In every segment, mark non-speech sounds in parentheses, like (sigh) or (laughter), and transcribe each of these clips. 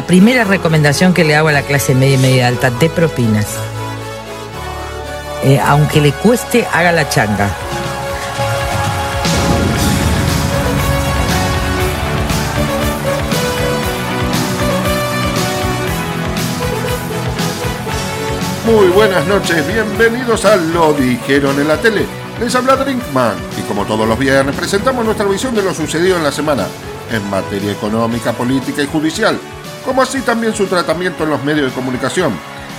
La primera recomendación que le hago a la clase media y media alta de propinas. Eh, aunque le cueste, haga la changa. Muy buenas noches, bienvenidos a Lo Dijeron en la Tele. Les habla Drinkman y como todos los viernes presentamos nuestra visión de lo sucedido en la semana en materia económica, política y judicial, como así también su tratamiento en los medios de comunicación.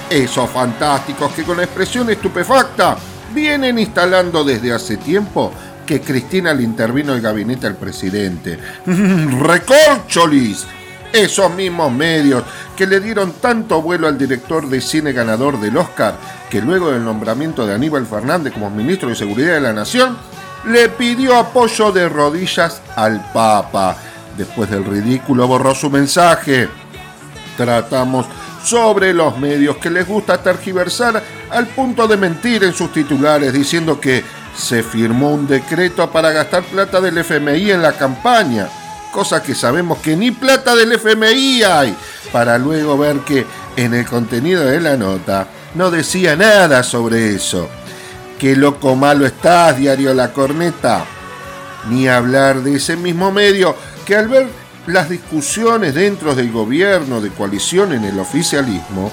Esos fantásticos que con la expresión estupefacta vienen instalando desde hace tiempo que Cristina le intervino el gabinete al presidente. (laughs) ¡Recorcholis! Esos mismos medios que le dieron tanto vuelo al director de cine ganador del Oscar, que luego del nombramiento de Aníbal Fernández como ministro de Seguridad de la Nación, le pidió apoyo de rodillas al Papa. Después del ridículo borró su mensaje. Tratamos sobre los medios que les gusta tergiversar al punto de mentir en sus titulares diciendo que se firmó un decreto para gastar plata del FMI en la campaña cosa que sabemos que ni plata del FMI hay, para luego ver que en el contenido de la nota no decía nada sobre eso. Qué loco malo estás, diario La Corneta. Ni hablar de ese mismo medio que al ver las discusiones dentro del gobierno de coalición en el oficialismo,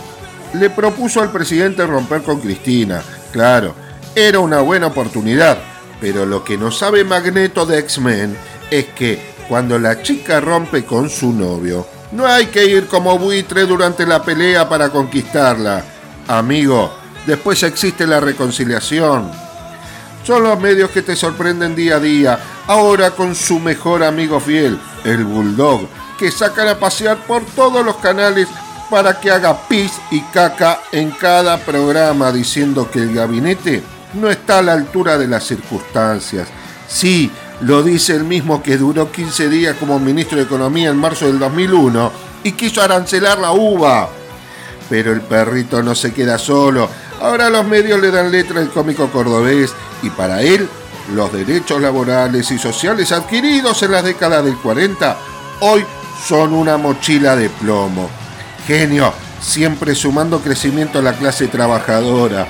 le propuso al presidente romper con Cristina. Claro, era una buena oportunidad, pero lo que no sabe Magneto de X-Men es que cuando la chica rompe con su novio, no hay que ir como buitre durante la pelea para conquistarla. Amigo, después existe la reconciliación. Son los medios que te sorprenden día a día, ahora con su mejor amigo fiel, el Bulldog, que sacan a pasear por todos los canales para que haga pis y caca en cada programa diciendo que el gabinete no está a la altura de las circunstancias. Sí, lo dice el mismo que duró 15 días como ministro de Economía en marzo del 2001 y quiso arancelar la uva. Pero el perrito no se queda solo. Ahora los medios le dan letra al cómico cordobés y para él los derechos laborales y sociales adquiridos en las décadas del 40 hoy son una mochila de plomo. Genio, siempre sumando crecimiento a la clase trabajadora.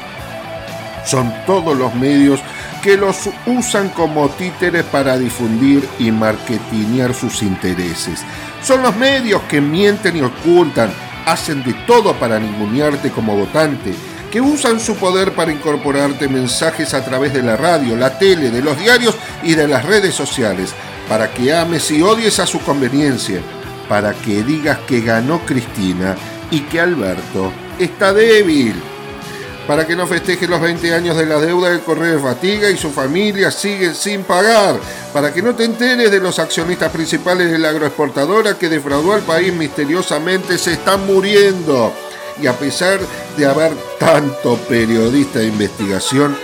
Son todos los medios que los usan como títeres para difundir y marketinear sus intereses. Son los medios que mienten y ocultan, hacen de todo para ningunearte como votante, que usan su poder para incorporarte mensajes a través de la radio, la tele, de los diarios y de las redes sociales, para que ames y odies a su conveniencia, para que digas que ganó Cristina y que Alberto está débil para que no festeje los 20 años de la deuda del Correo de Fatiga y su familia sigue sin pagar, para que no te enteres de los accionistas principales de la agroexportadora que defraudó al país misteriosamente se están muriendo. Y a pesar de haber tanto periodista de investigación,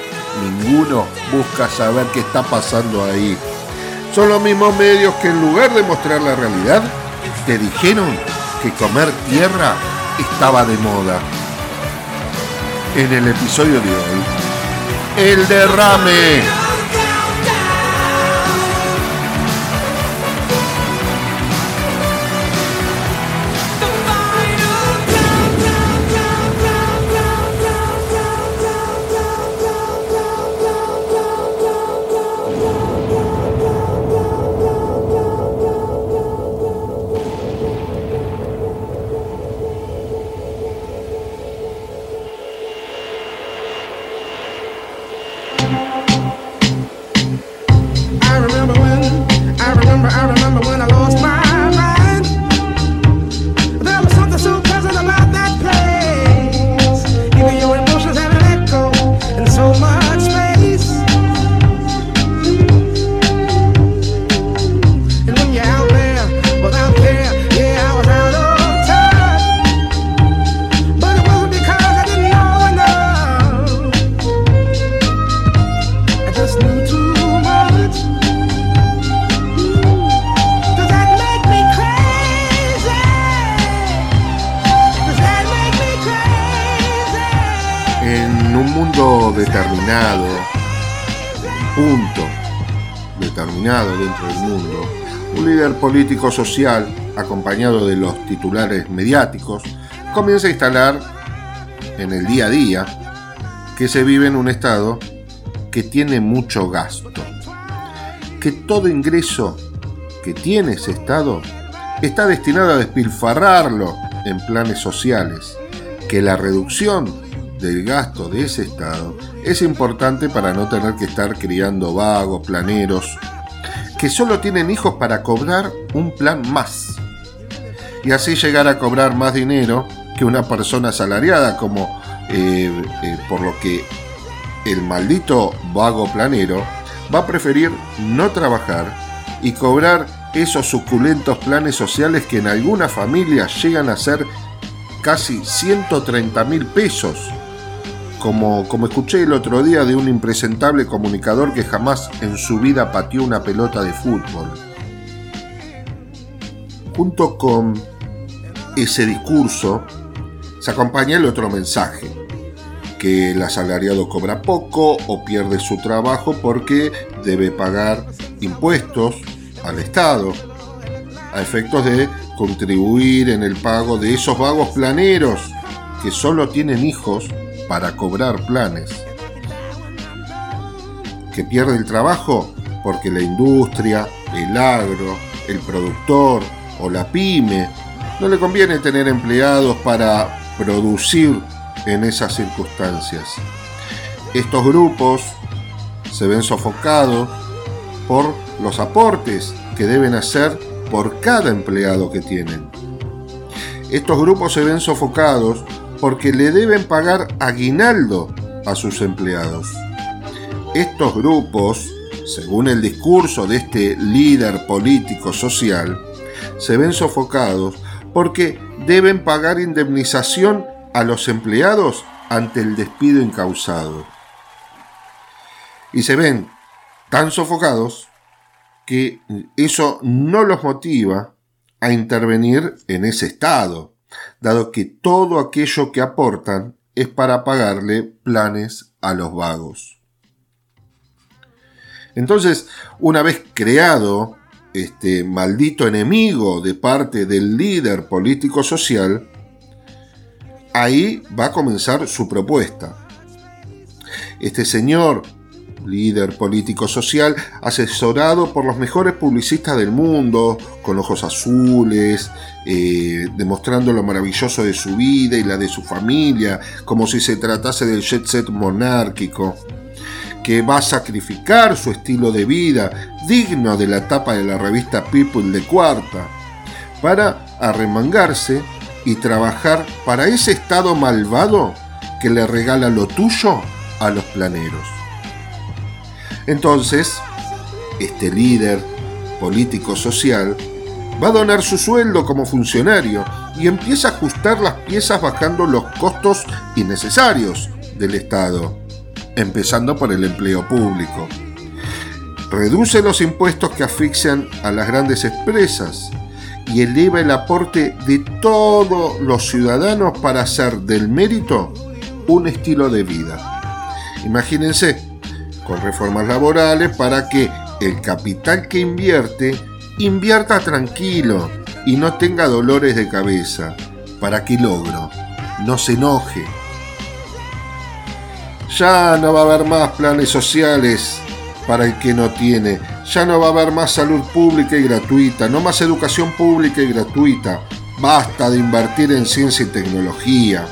ninguno busca saber qué está pasando ahí. Son los mismos medios que en lugar de mostrar la realidad, te dijeron que comer tierra estaba de moda en el episodio de hoy. El derrame. Un líder político social, acompañado de los titulares mediáticos, comienza a instalar en el día a día que se vive en un estado que tiene mucho gasto, que todo ingreso que tiene ese estado está destinado a despilfarrarlo en planes sociales, que la reducción del gasto de ese estado es importante para no tener que estar criando vagos, planeros, que solo tienen hijos para cobrar un plan más y así llegar a cobrar más dinero que una persona asalariada, como eh, eh, por lo que el maldito vago planero va a preferir no trabajar y cobrar esos suculentos planes sociales que en algunas familias llegan a ser casi 130 mil pesos. Como, como escuché el otro día de un impresentable comunicador que jamás en su vida pateó una pelota de fútbol. Junto con ese discurso se acompaña el otro mensaje que el asalariado cobra poco o pierde su trabajo porque debe pagar impuestos al Estado a efectos de contribuir en el pago de esos vagos planeros que solo tienen hijos para cobrar planes. Que pierde el trabajo porque la industria, el agro, el productor o la pyme no le conviene tener empleados para producir en esas circunstancias. Estos grupos se ven sofocados por los aportes que deben hacer por cada empleado que tienen. Estos grupos se ven sofocados porque le deben pagar aguinaldo a sus empleados. Estos grupos, según el discurso de este líder político social, se ven sofocados porque deben pagar indemnización a los empleados ante el despido incausado. Y se ven tan sofocados que eso no los motiva a intervenir en ese estado, dado que todo aquello que aportan es para pagarle planes a los vagos. Entonces, una vez creado este maldito enemigo de parte del líder político social, ahí va a comenzar su propuesta. Este señor, líder político social, asesorado por los mejores publicistas del mundo, con ojos azules, eh, demostrando lo maravilloso de su vida y la de su familia, como si se tratase del jet set monárquico, que va a sacrificar su estilo de vida, digno de la tapa de la revista People de Cuarta, para arremangarse y trabajar para ese Estado malvado que le regala lo tuyo a los planeros. Entonces, este líder político social va a donar su sueldo como funcionario y empieza a ajustar las piezas bajando los costos innecesarios del Estado, empezando por el empleo público. Reduce los impuestos que asfixian a las grandes empresas y eleva el aporte de todos los ciudadanos para hacer del mérito un estilo de vida. Imagínense, con reformas laborales para que el capital que invierte invierta tranquilo y no tenga dolores de cabeza, para que logro no se enoje. Ya no va a haber más planes sociales para el que no tiene, ya no va a haber más salud pública y gratuita, no más educación pública y gratuita. Basta de invertir en ciencia y tecnología.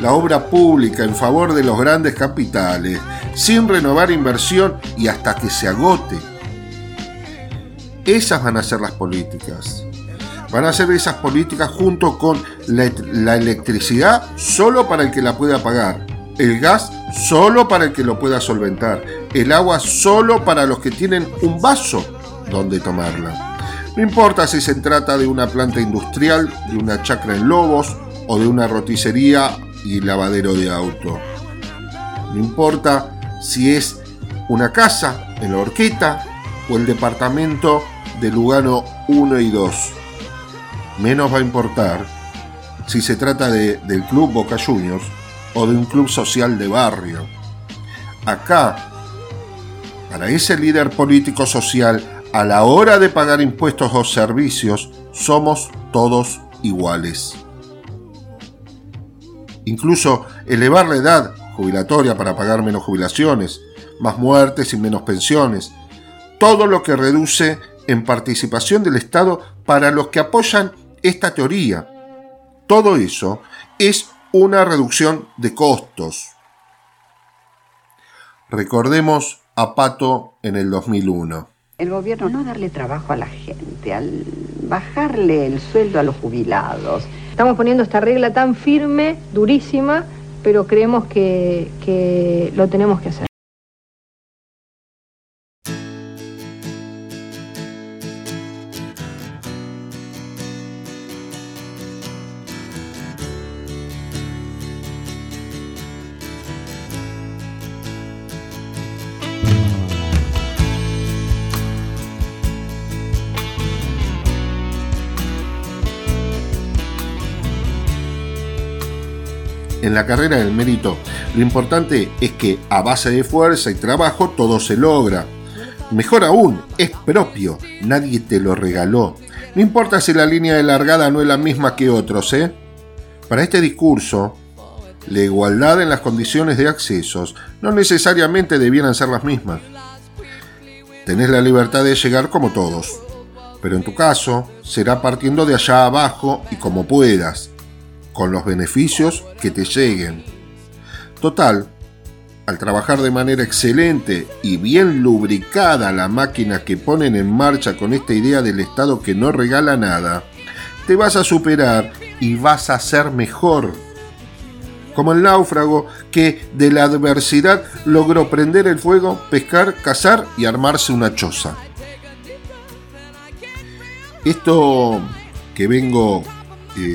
La obra pública en favor de los grandes capitales, sin renovar inversión y hasta que se agote. Esas van a ser las políticas. Van a ser esas políticas junto con la, electricidad solo para el que la pueda pagar el gas solo para el que lo pueda solventar, el agua solo para los que tienen un vaso donde tomarla. No importa si se trata de una planta industrial, de una chacra en Lobos o de una roticería y lavadero de auto. No importa si es una casa en la Horqueta o el departamento de Lugano 1 y 2. Menos va a importar si se trata de, del Club Boca Juniors o de un club social de barrio. acá, para ese líder político social, a la hora de pagar impuestos o servicios, somos todos iguales. Incluso elevar la edad jubilatoria para pagar menos jubilaciones, más muertes y menos pensiones, todo lo que reduce en participación del Estado para los que apoyan esta teoría. Todo eso es una reducción de costos. Recordemos a Pato en el 2001. El gobierno no darle trabajo a la gente, al bajarle el sueldo a los jubilados. Estamos poniendo esta regla tan firme, durísima, pero creemos que, que lo tenemos que hacer. La carrera del mérito, lo importante es que a base de fuerza y trabajo todo se logra. Mejor aún, es propio, nadie te lo regaló. No importa si la línea de largada no es la misma que otros, ¿eh? Para este discurso, la igualdad en las condiciones de accesos no necesariamente debieran ser las mismas. Tenés la libertad de llegar como todos, pero en tu caso será partiendo de allá abajo y como puedas, con los beneficios que te lleguen. Total, al trabajar de manera excelente y bien lubricada la máquina que ponen en marcha con esta idea del Estado que no regala nada, te vas a superar y vas a ser mejor. Como el náufrago que de la adversidad logró prender el fuego, pescar, cazar y armarse una choza. Esto que vengo eh,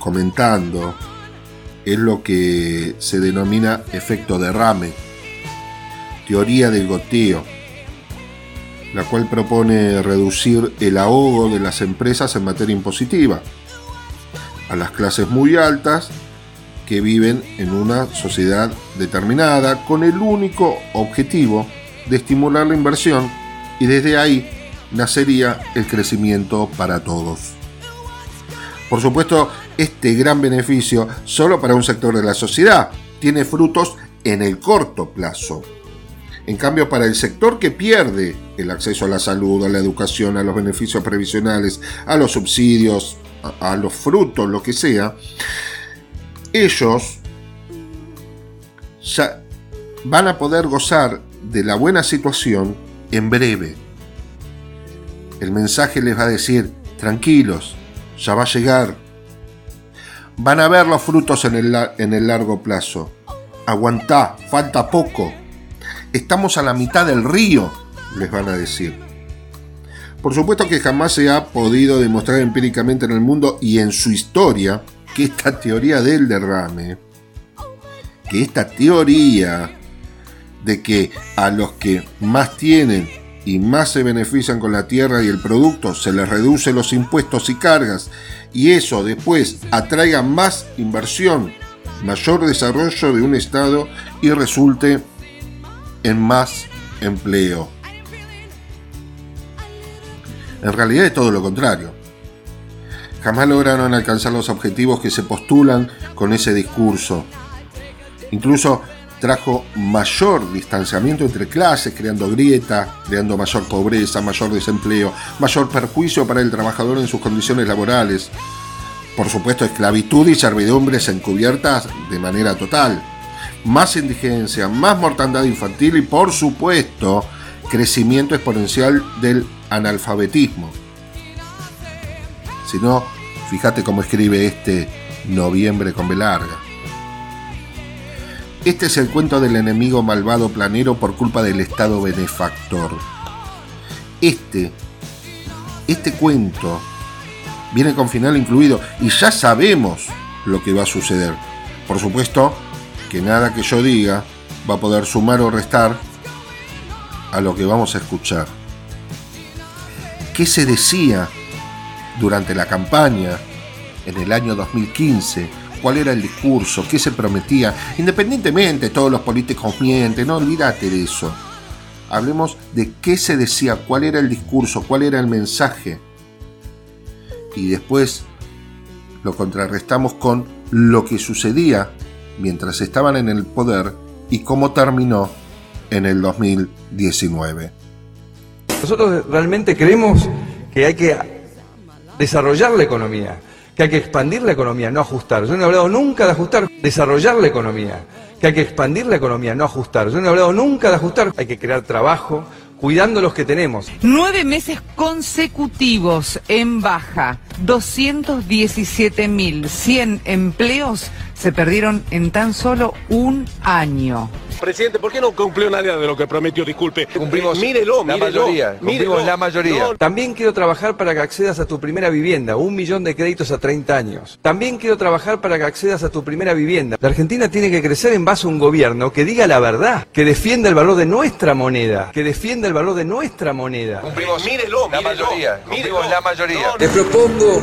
comentando es lo que se denomina efecto derrame, teoría del goteo, la cual propone reducir el ahogo de las empresas en materia impositiva a las clases muy altas que viven en una sociedad determinada con el único objetivo de estimular la inversión y desde ahí nacería el crecimiento para todos. Por supuesto, este gran beneficio solo para un sector de la sociedad tiene frutos en el corto plazo. En cambio, para el sector que pierde el acceso a la salud, a la educación, a los beneficios previsionales, a los subsidios, a, los frutos, lo que sea, ellos ya van a poder gozar de la buena situación en breve. El mensaje les va a decir, tranquilos, ya va a llegar. Van a ver los frutos en el, en el largo plazo. Aguantá, falta poco. Estamos a la mitad del río, les van a decir. Por supuesto que jamás se ha podido demostrar empíricamente en el mundo y en su historia que esta teoría del derrame, que esta teoría de que a los que más tienen y más se benefician con la tierra y el producto, se les reduce los impuestos y cargas y eso después atraiga más inversión, mayor desarrollo de un Estado y resulte en más empleo. En realidad es todo lo contrario. Jamás lograron alcanzar los objetivos que se postulan con ese discurso. Incluso trajo mayor distanciamiento entre clases, creando grieta, creando mayor pobreza, mayor desempleo, mayor perjuicio para el trabajador en sus condiciones laborales. Por supuesto, esclavitud y servidumbres encubiertas de manera total. Más indigencia, más mortandad infantil y, por supuesto, crecimiento exponencial del analfabetismo. Si no, fíjate cómo escribe este noviembre con B. Este es el cuento del enemigo malvado planero por culpa del Estado benefactor. Este, este cuento viene con final incluido y ya sabemos lo que va a suceder. Por supuesto que nada que yo diga va a poder sumar o restar a lo que vamos a escuchar. ¿Qué se decía durante la campaña en el año 2015 cuál era el discurso, qué se prometía. Independientemente, todos los políticos mienten, no olvídate de eso. Hablemos de qué se decía, cuál era el discurso, cuál era el mensaje. Y después lo contrarrestamos con lo que sucedía mientras estaban en el poder y cómo terminó en el 2019. Nosotros realmente creemos que hay que desarrollar la economía, que hay que expandir la economía, no ajustar. Yo no he hablado nunca de ajustar, desarrollar la economía, que hay que expandir la economía, no ajustar. Yo no he hablado nunca de ajustar, hay que crear trabajo, cuidando los que tenemos. Nueve meses consecutivos en baja, 217.100 empleos se perdieron en tan solo un año. Presidente, ¿por qué no cumplió nada de lo que prometió? Disculpe. Cumplimos mírelo, la mírelo, mayoría, cumplimos mírelo. la mayoría. No. También quiero trabajar para que accedas a tu primera vivienda, un millón de créditos a 30 años. También quiero trabajar para que accedas a tu primera vivienda. La Argentina tiene que crecer en base a un gobierno que diga la verdad, que defienda el valor de nuestra moneda, que defienda el valor de nuestra moneda. Cumplimos Mírelo, la mírelo, mayoría, mírelo. cumplimos la mayoría. No, Le propongo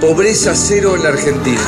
pobreza cero en la Argentina.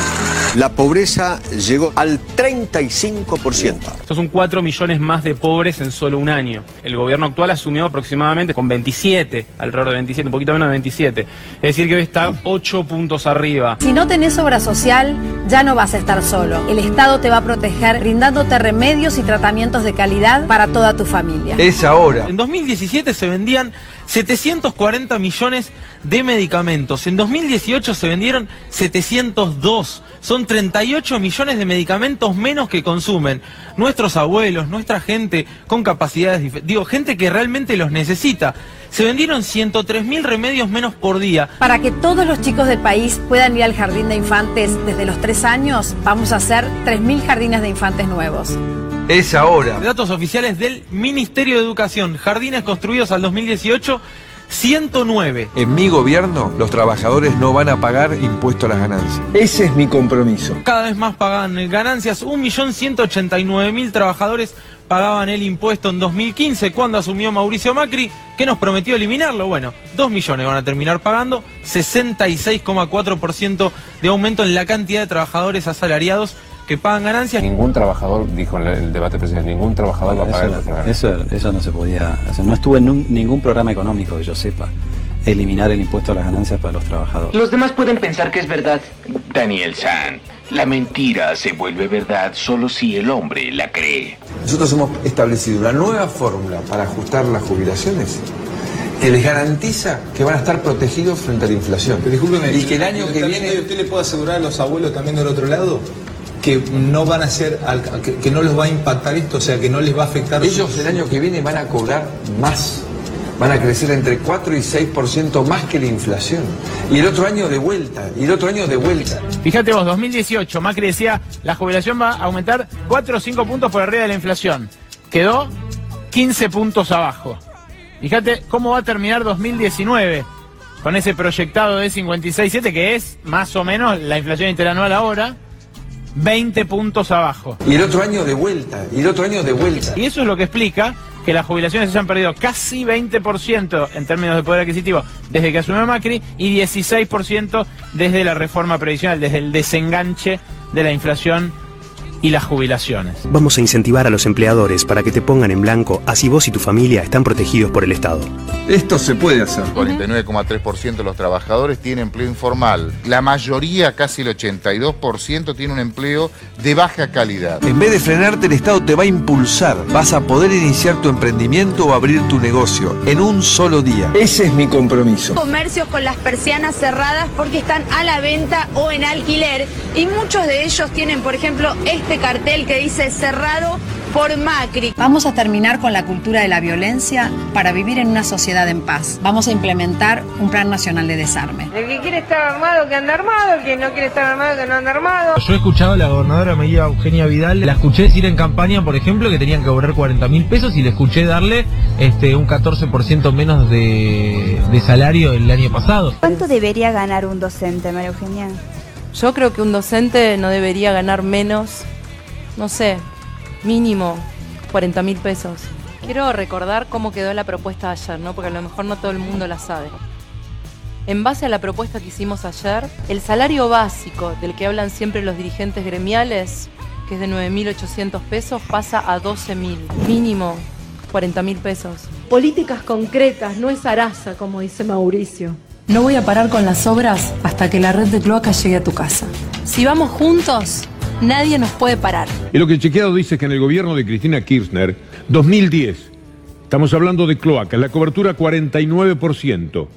La pobreza llegó al 35%. Estos son 4 millones más de pobres en solo un año. El gobierno actual asumió aproximadamente con 27, alrededor de 27, un poquito menos de 27. Es decir, que hoy está 8 puntos arriba. Si no tenés obra social, ya no vas a estar solo. El Estado te va a proteger brindándote remedios y tratamientos de calidad para toda tu familia. Es ahora. En 2017 se vendían 740 millones de medicamentos. En 2018 se vendieron 702. Son 38 millones de medicamentos menos que consumen nuestros abuelos, nuestra gente con capacidades, digo, gente que realmente los necesita. Se vendieron 103 mil remedios menos por día. Para que todos los chicos del país puedan ir al jardín de infantes desde los 3 años, vamos a hacer 3.000 jardines de infantes nuevos. Es ahora. Datos oficiales del Ministerio de Educación. Jardines construidos al 2018, 109. En mi gobierno, los trabajadores no van a pagar impuesto a las ganancias. Ese es mi compromiso. Cada vez más pagan ganancias. 1.189.000 trabajadores pagaban el impuesto en 2015 cuando asumió Mauricio Macri, que nos prometió eliminarlo. Bueno, 2 millones van a terminar pagando, 66,4% de aumento en la cantidad de trabajadores asalariados que pagan ganancias. Ningún trabajador, dijo en el debate presidencial, ningún trabajador va a pagar ganancias. eso, eso no se podía hacer. No estuvo en un- ningún programa económico que yo sepa eliminar el impuesto a las ganancias para los trabajadores. Los demás pueden pensar que es verdad. Daniel San, la mentira se vuelve verdad solo si el hombre la cree. Nosotros hemos establecido una nueva fórmula para ajustar las jubilaciones que les garantiza que van a estar protegidos frente a la inflación. y que el año que viene... ¿Usted le puede asegurar a los abuelos también del otro lado que no van a ser, al- que, que no los va a impactar esto, o sea, que no les va a afectar? Ellos el año que viene van a cobrar más. Van a crecer entre 4 y 6% más que la inflación. Y el otro año de vuelta. Y el otro año de vuelta. Fíjate vos, 2018, Macri decía, la jubilación va a aumentar 4 o 5 puntos por arriba de la inflación. Quedó 15 puntos abajo. Fíjate cómo va a terminar 2019 con ese proyectado de 56.7 que es más o menos la inflación interanual ahora, 20 puntos abajo. Y el otro año de vuelta. Y el otro año de vuelta. Y eso es lo que explica que las jubilaciones se hayan perdido casi 20% en términos de poder adquisitivo desde que asumió Macri y 16% desde la reforma previsional, desde el desenganche de la inflación y las jubilaciones. Vamos a incentivar a los empleadores para que te pongan en blanco, así vos y tu familia están protegidos por el Estado. Esto se puede hacer. 49,3% de los trabajadores tiene empleo informal. La mayoría, casi el 82%, tiene un empleo de baja calidad. En vez de frenarte, el Estado te va a impulsar. Vas a poder iniciar tu emprendimiento o abrir tu negocio en un solo día. Ese es mi compromiso. Comercios con las persianas cerradas porque están a la venta o en alquiler y muchos de ellos tienen, por ejemplo, este cartel que dice cerrado por Macri. Vamos a terminar con la cultura de la violencia para vivir en una sociedad en paz. Vamos a implementar un plan nacional de desarme. El que quiere estar armado, que anda armado. El que no quiere estar armado, que no anda armado. Yo he escuchado a la gobernadora María Eugenia Vidal, la escuché decir en campaña, por ejemplo, que tenían que cobrar 40 mil pesos y le escuché darle este un 14% menos de, de salario el año pasado. ¿Cuánto debería ganar un docente, María Eugenia? Yo creo que un docente no debería ganar menos, no sé, mínimo 40 mil pesos. Quiero recordar cómo quedó la propuesta de ayer, ¿no? Porque a lo mejor no todo el mundo la sabe. en base a la propuesta que hicimos ayer, el salario básico del que hablan siempre los dirigentes gremiales, que es de 9.800 pesos, pasa a 12.000. Mínimo 40.000 pesos. Políticas concretas, no es araza, como dice Mauricio. No voy a parar con las obras hasta que la red de cloaca llegue a tu casa. Si vamos juntos, nadie nos puede parar. Y lo que chequeado dice es que en el gobierno de Cristina Kirchner, 2010, estamos hablando de cloaca, la cobertura 49%.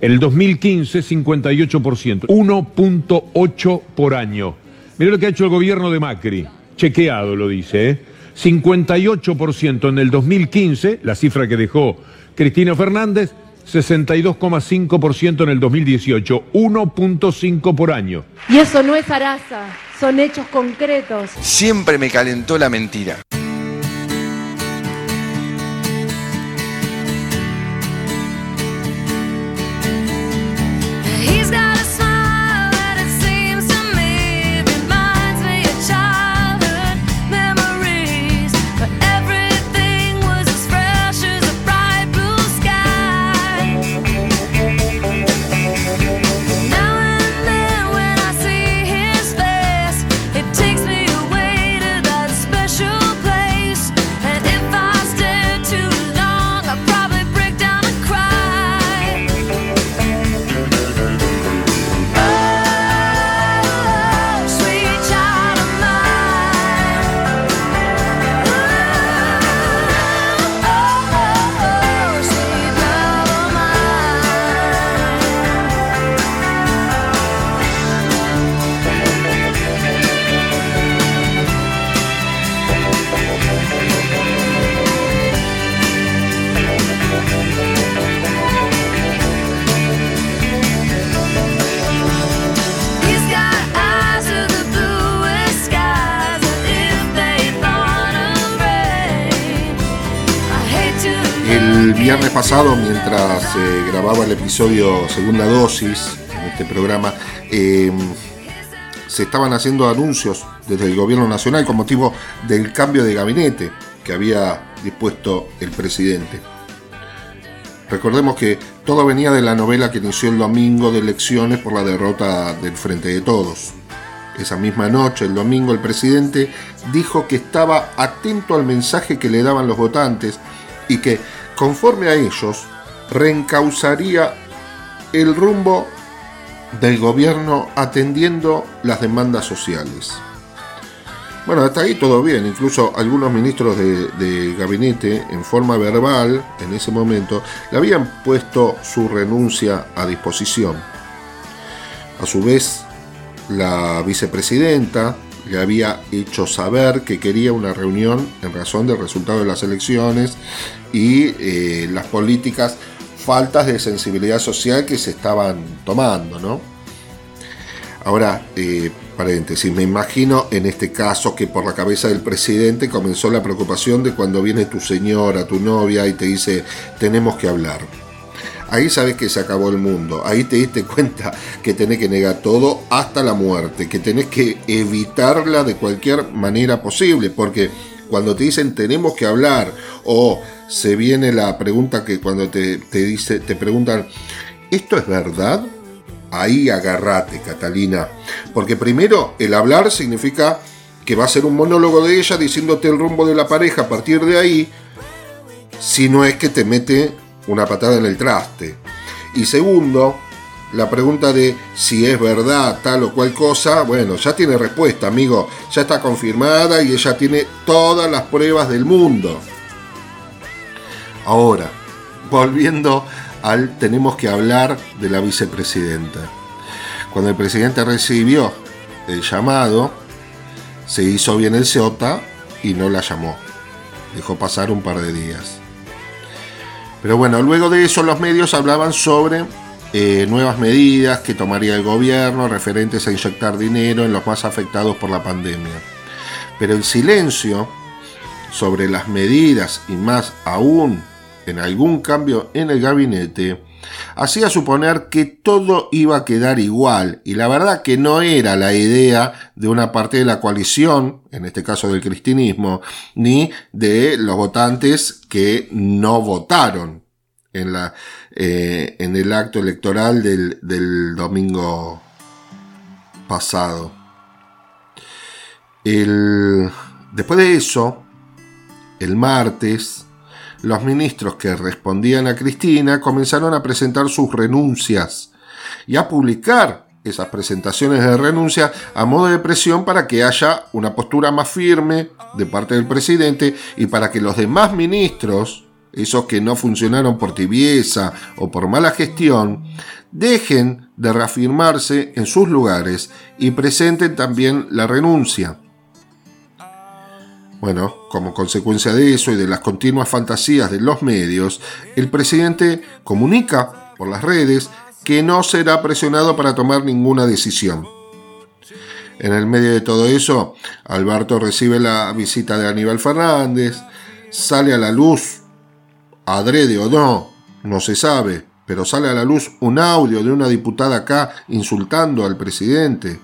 En el 2015, 58%. 1.8 por año. Mira lo que ha hecho el gobierno de Macri. Chequeado lo dice, ¿eh? 58% en el 2015, la cifra que dejó Cristina Fernández, 62,5% en el 2018, 1.5 por año. Y eso no es araza, son hechos concretos. Siempre me calentó la mentira. Viernes pasado, mientras eh, grababa el episodio Segunda Dosis en este programa, eh, se estaban haciendo anuncios desde el gobierno nacional con motivo del cambio de gabinete que había dispuesto el presidente. Recordemos que todo venía de la novela que inició el domingo de elecciones por la derrota del Frente de Todos. Esa misma noche, el domingo, el presidente dijo que estaba atento al mensaje que le daban los votantes y que, conforme a ellos, reencauzaría el rumbo del gobierno atendiendo las demandas sociales. Bueno, hasta ahí todo bien, incluso algunos ministros de, de gabinete en forma verbal en ese momento le habían puesto su renuncia a disposición. A su vez, la vicepresidenta le había hecho saber que quería una reunión en razón del resultado de las elecciones y eh, las políticas faltas de sensibilidad social que se estaban tomando, ¿no? Ahora, eh, paréntesis, me imagino en este caso que por la cabeza del presidente comenzó la preocupación de cuando viene tu señora, tu novia y te dice, tenemos que hablar. Ahí sabes que se acabó el mundo, ahí te diste cuenta que tenés que negar todo hasta la muerte, que tenés que evitarla de cualquier manera posible, porque cuando te dicen tenemos que hablar o se viene la pregunta que cuando te, te dice, te preguntan, ¿esto es verdad? Ahí agarrate, Catalina. Porque primero, el hablar significa que va a ser un monólogo de ella diciéndote el rumbo de la pareja a partir de ahí, si no es que te mete una patada en el traste. Y segundo, la pregunta de si es verdad tal o cual cosa, bueno, ya tiene respuesta, amigo. Ya está confirmada y ella tiene todas las pruebas del mundo. Ahora, volviendo al tenemos que hablar de la vicepresidenta. Cuando el presidente recibió el llamado, se hizo bien el CEOTA y no la llamó. Dejó pasar un par de días. Pero bueno, luego de eso los medios hablaban sobre eh, nuevas medidas que tomaría el gobierno referentes a inyectar dinero en los más afectados por la pandemia. Pero el silencio sobre las medidas y más aún en algún cambio en el gabinete hacía suponer que todo iba a quedar igual y la verdad que no era la idea de una parte de la coalición, en este caso del cristianismo, ni de los votantes que no votaron en, la, eh, en el acto electoral del, del domingo pasado. El, después de eso, el martes, los ministros que respondían a Cristina comenzaron a presentar sus renuncias y a publicar esas presentaciones de renuncia a modo de presión para que haya una postura más firme de parte del presidente y para que los demás ministros, esos que no funcionaron por tibieza o por mala gestión, dejen de reafirmarse en sus lugares y presenten también la renuncia. Bueno, como consecuencia de eso y de las continuas fantasías de los medios, el presidente comunica por las redes que no será presionado para tomar ninguna decisión. En el medio de todo eso, Alberto recibe la visita de Aníbal Fernández, sale a la luz, adrede o no, no se sabe, pero sale a la luz un audio de una diputada acá insultando al presidente.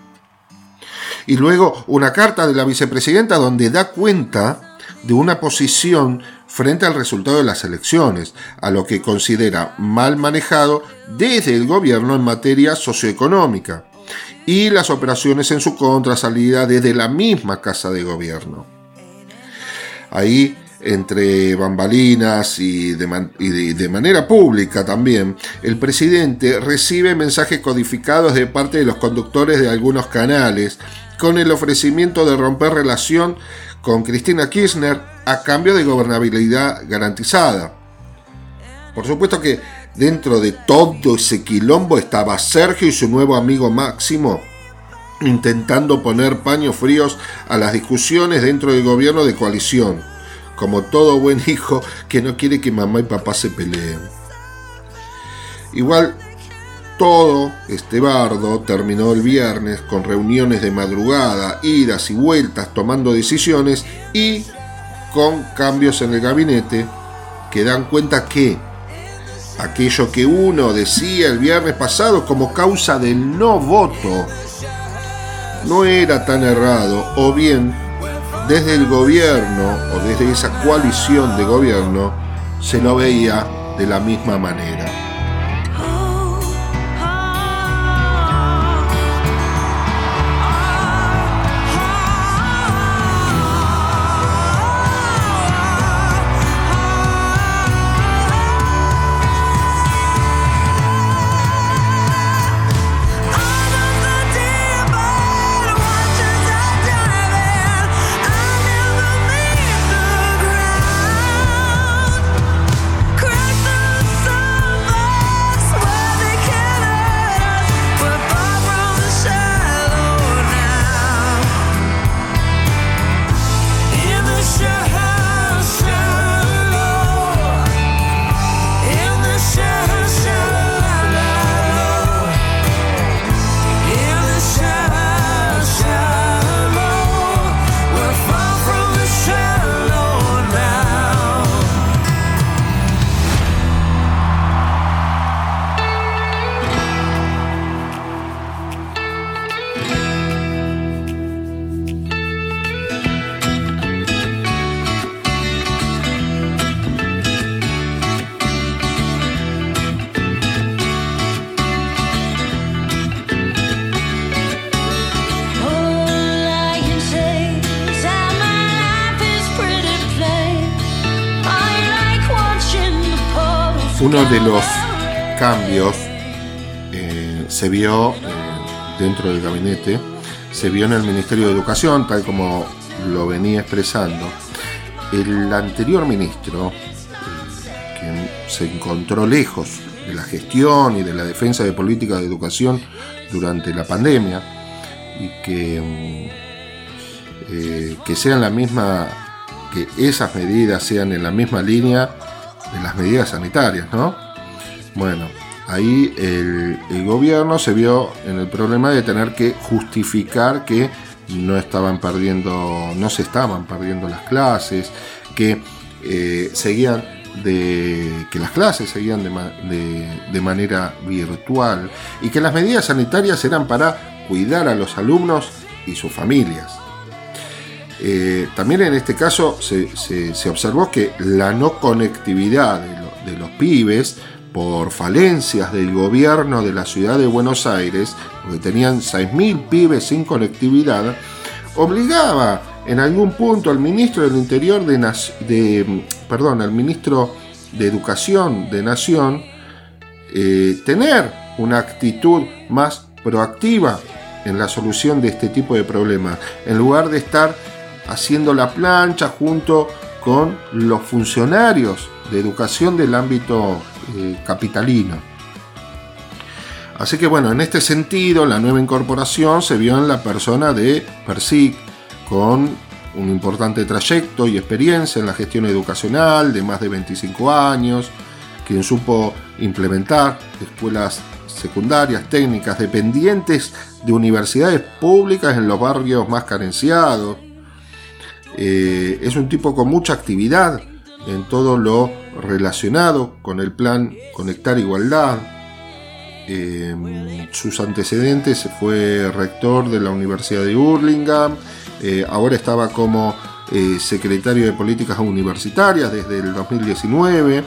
Y luego una carta de la vicepresidenta donde da cuenta de una posición frente al resultado de las elecciones, a lo que considera mal manejado desde el gobierno en materia socioeconómica, y las operaciones en su contra salida desde la misma Casa de Gobierno. Ahí, entre bambalinas y, de, manera pública también, el presidente recibe mensajes codificados de parte de los conductores de algunos canales con el ofrecimiento de romper relación con Cristina Kirchner a cambio de gobernabilidad garantizada. Por supuesto que dentro de todo ese quilombo estaba Sergio y su nuevo amigo Máximo intentando poner paños fríos a las discusiones dentro del gobierno de coalición, como todo buen hijo que no quiere que mamá y papá se peleen. Igual todo este bardo terminó el viernes con reuniones de madrugada, idas y vueltas tomando decisiones y con cambios en el gabinete que dan cuenta que aquello que uno decía el viernes pasado como causa del no voto no era tan errado o bien desde el gobierno o desde esa coalición de gobierno se lo veía de la misma manera. Se vio eh, dentro del gabinete, se vio en el Ministerio de Educación, tal como lo venía expresando. El anterior ministro, eh, que se encontró lejos de la gestión y de la defensa de políticas de educación durante la pandemia, y que, mm, eh, que sean la misma, que esas medidas sean en la misma línea de las medidas sanitarias, ¿no? Bueno, ahí el, gobierno se vio en el problema de tener que justificar que no estaban perdiendo, no se estaban perdiendo las clases, que eh, seguían de que las clases seguían de, ma- de- de manera virtual y que las medidas sanitarias eran para cuidar a los alumnos y sus familias. Eh, también en este caso se, se- se observó que la no conectividad de los pibes por falencias del gobierno de la ciudad de Buenos Aires, porque tenían 6.000 pibes sin conectividad, obligaba en algún punto al ministro del Interior de, de perdón, al ministro de Educación de Nación eh, tener una actitud más proactiva en la solución de este tipo de problemas, en lugar de estar haciendo la plancha junto con los funcionarios de educación del ámbito eh, capitalino. Así que bueno, en este sentido, la nueva incorporación se vio en la persona de Persic, con un importante trayecto y experiencia en la gestión educacional de más de 25 años, quien supo implementar escuelas secundarias, técnicas, dependientes de universidades públicas en los barrios más carenciados. Eh, es un tipo con mucha actividad en todo lo relacionado con el plan Conectar Igualdad. Eh, sus antecedentes fue rector de la Universidad de Hurlingham, eh, ahora estaba como eh, secretario de Políticas Universitarias desde el 2019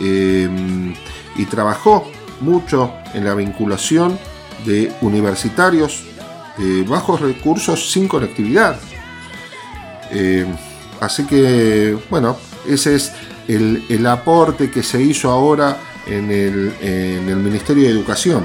eh, y trabajó mucho en la vinculación de universitarios de bajos recursos sin conectividad. Eh, así que, bueno, ese es el, el aporte que se hizo ahora en el, en el Ministerio de Educación.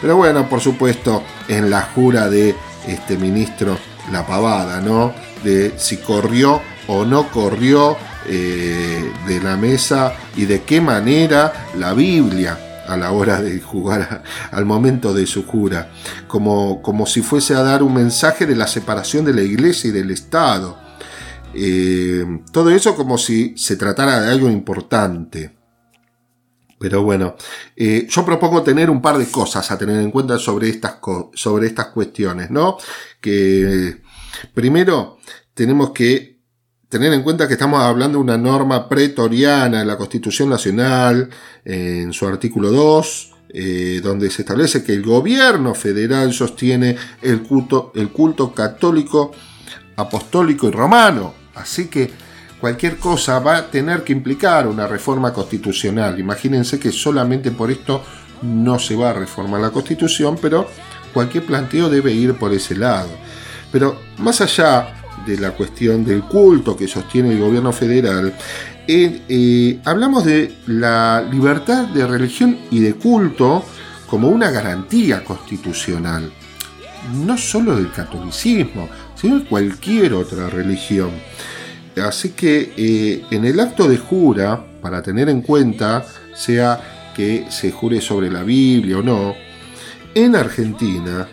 Pero bueno, por supuesto, en la jura de este ministro, la pavada, ¿no? De si corrió o no corrió eh, de la mesa y de qué manera la Biblia a la hora de jugar (laughs) al momento de su jura, como, como si fuese a dar un mensaje de la separación de la iglesia y del Estado. Eh, todo eso como si se tratara de algo importante. Pero bueno, eh, yo propongo tener un par de cosas a tener en cuenta sobre estas, sobre estas cuestiones, ¿no? Que primero tenemos que tener en cuenta que estamos hablando de una norma pretoriana de la Constitución Nacional, en su artículo 2, eh, donde se establece que el gobierno federal sostiene el culto, el culto católico, apostólico y romano. Así que cualquier cosa va a tener que implicar una reforma constitucional. Imagínense que solamente por esto no se va a reformar la constitución, pero cualquier planteo debe ir por ese lado. Pero más allá de la cuestión del culto que sostiene el gobierno federal, eh, eh, hablamos de la libertad de religión y de culto como una garantía constitucional, no solo del catolicismo, sino cualquier otra religión. Así que eh, en el acto de jura, para tener en cuenta, sea que se jure sobre la Biblia o no, en Argentina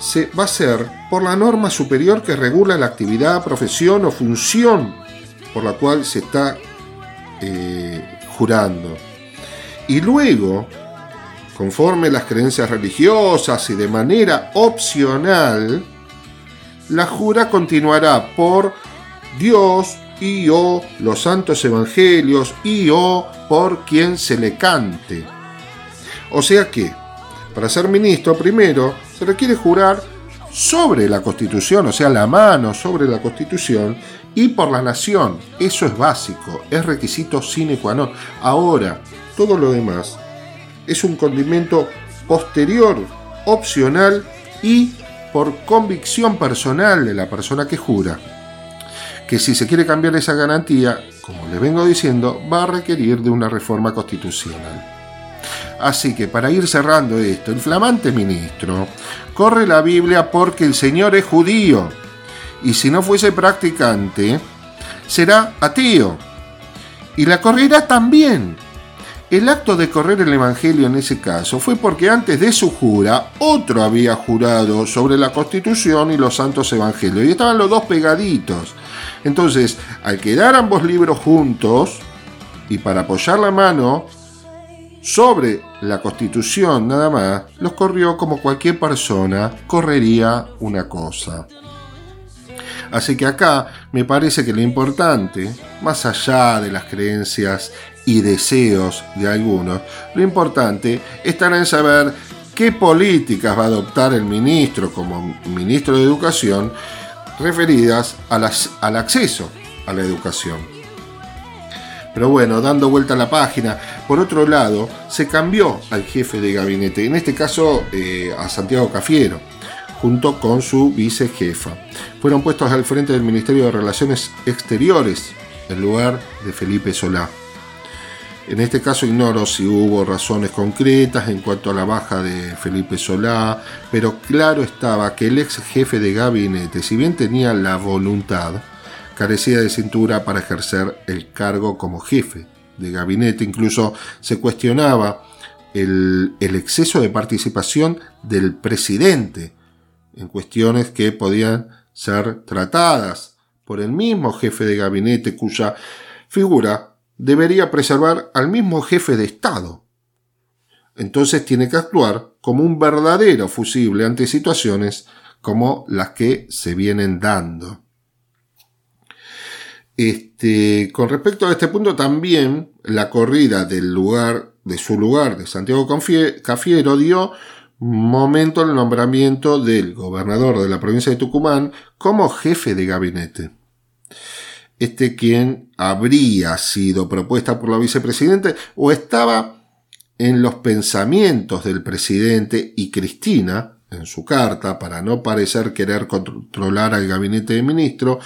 se va a ser por la norma superior que regula la actividad, profesión o función por la cual se está eh, jurando. Y luego, conforme las creencias religiosas y de manera opcional, la jura continuará por Dios y o los santos evangelios y o por quien se le cante. O sea que, para ser ministro, primero se requiere jurar sobre la Constitución, o sea, la mano sobre la Constitución y por la nación. Eso es básico, es requisito sine qua non. Ahora, todo lo demás es un condimento posterior, opcional y por convicción personal de la persona que jura. Que si se quiere cambiar esa garantía, como les vengo diciendo, va a requerir de una reforma constitucional. Así que para ir cerrando esto, el flamante ministro corre la Biblia porque el Señor es judío y si no fuese practicante, será ateo. Y la correrá también. El acto de correr el Evangelio en ese caso fue porque antes de su jura, otro había jurado sobre la Constitución y los santos Evangelios. Y estaban los dos pegaditos. Entonces, al quedar ambos libros juntos, y para apoyar la mano sobre la Constitución nada más, los corrió como cualquier persona correría una cosa. Así que acá me parece que lo importante, más allá de las creencias y deseos de algunos, lo importante estará en saber qué políticas va a adoptar el ministro como ministro de Educación referidas a las- al acceso a la educación. Pero bueno, dando vuelta a la página. Por otro lado, se cambió al jefe de gabinete, en este caso eh, a Santiago Cafiero, junto con su vicejefa. Fueron puestos al frente del Ministerio de Relaciones Exteriores, en lugar de Felipe Solá. En este caso ignoro si hubo razones concretas en cuanto a la baja de Felipe Solá, pero claro estaba que el ex jefe de gabinete, si bien tenía la voluntad, carecía de cintura para ejercer el cargo como jefe de gabinete. Incluso se cuestionaba el, el exceso de participación del presidente en cuestiones que podían ser tratadas por el mismo jefe de gabinete cuya figura debería preservar al mismo jefe de Estado. Entonces tiene que actuar como un verdadero fusible ante situaciones como las que se vienen dando. Este, con respecto a este punto también la corrida del lugar de su lugar de Santiago Cafiero dio momento al nombramiento del gobernador de la provincia de Tucumán como jefe de gabinete. Este quien habría sido propuesta por la vicepresidente o estaba en los pensamientos del presidente y Cristina, en su carta, para no parecer querer controlar al gabinete de ministro,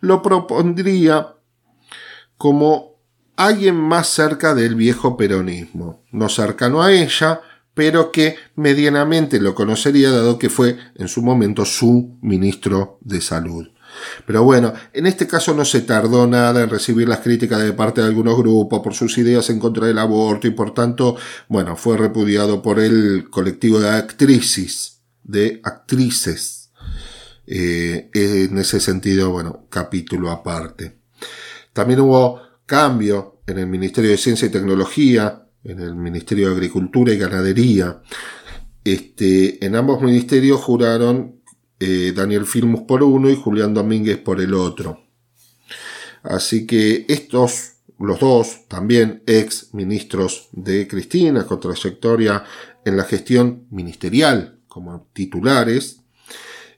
lo propondría como alguien más cerca del viejo peronismo, no cercano a ella, pero que medianamente lo conocería dado que fue en su momento su ministro de salud. Pero bueno, en este caso no se tardó nada en recibir las críticas de parte de algunos grupos por sus ideas en contra del aborto y por tanto, bueno, fue repudiado por el colectivo de actrices, de actrices. Eh, en ese sentido, bueno, capítulo aparte. También hubo cambio en el Ministerio de Ciencia y Tecnología, en el Ministerio de Agricultura y Ganadería. Este, en ambos ministerios juraron eh, Daniel Filmus por uno y Julián Domínguez por el otro. Así que estos, los dos, también ex ministros de Cristina, con trayectoria en la gestión ministerial como titulares,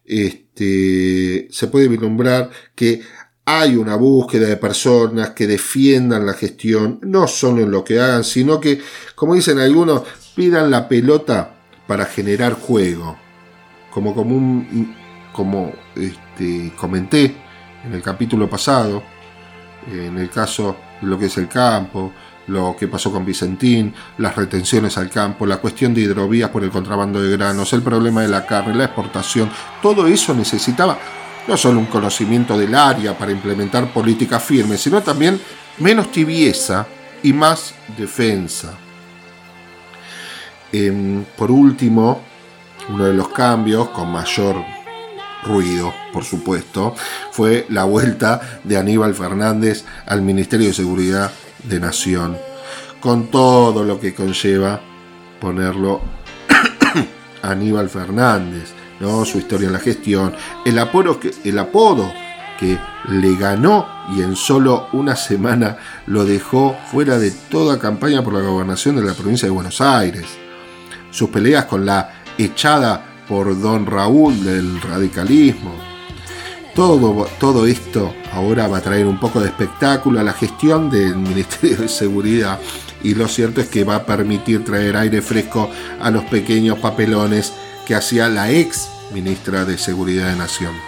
este, se puede vislumbrar que hay una búsqueda de personas que defiendan la gestión, no solo en lo que hagan, sino que, como dicen algunos, pidan la pelota para generar juego. Como, un, como este, comenté en el capítulo pasado, en el caso de lo que es el campo, lo que pasó con Vicentín, las retenciones al campo, la cuestión de hidrovías por el contrabando de granos, el problema de la carne, la exportación, todo eso necesitaba no solo un conocimiento del área para implementar políticas firmes, sino también menos tibieza y más defensa. Em, por último, uno de los cambios con mayor ruido, por supuesto, fue la vuelta de Aníbal Fernández al Ministerio de Seguridad de Nación, con todo lo que conlleva ponerlo (coughs) Aníbal Fernández, ¿no? su historia en la gestión, el apodo, que, el apodo que le ganó y en solo una semana lo dejó fuera de toda campaña por la gobernación de la provincia de Buenos Aires. Sus peleas con la echada por don Raúl del radicalismo. Todo, todo esto ahora va a traer un poco de espectáculo a la gestión del (laughs) Ministerio de Seguridad y lo cierto es que va a permitir traer aire fresco a los pequeños papelones que hacía la ex ministra de Seguridad de Nación.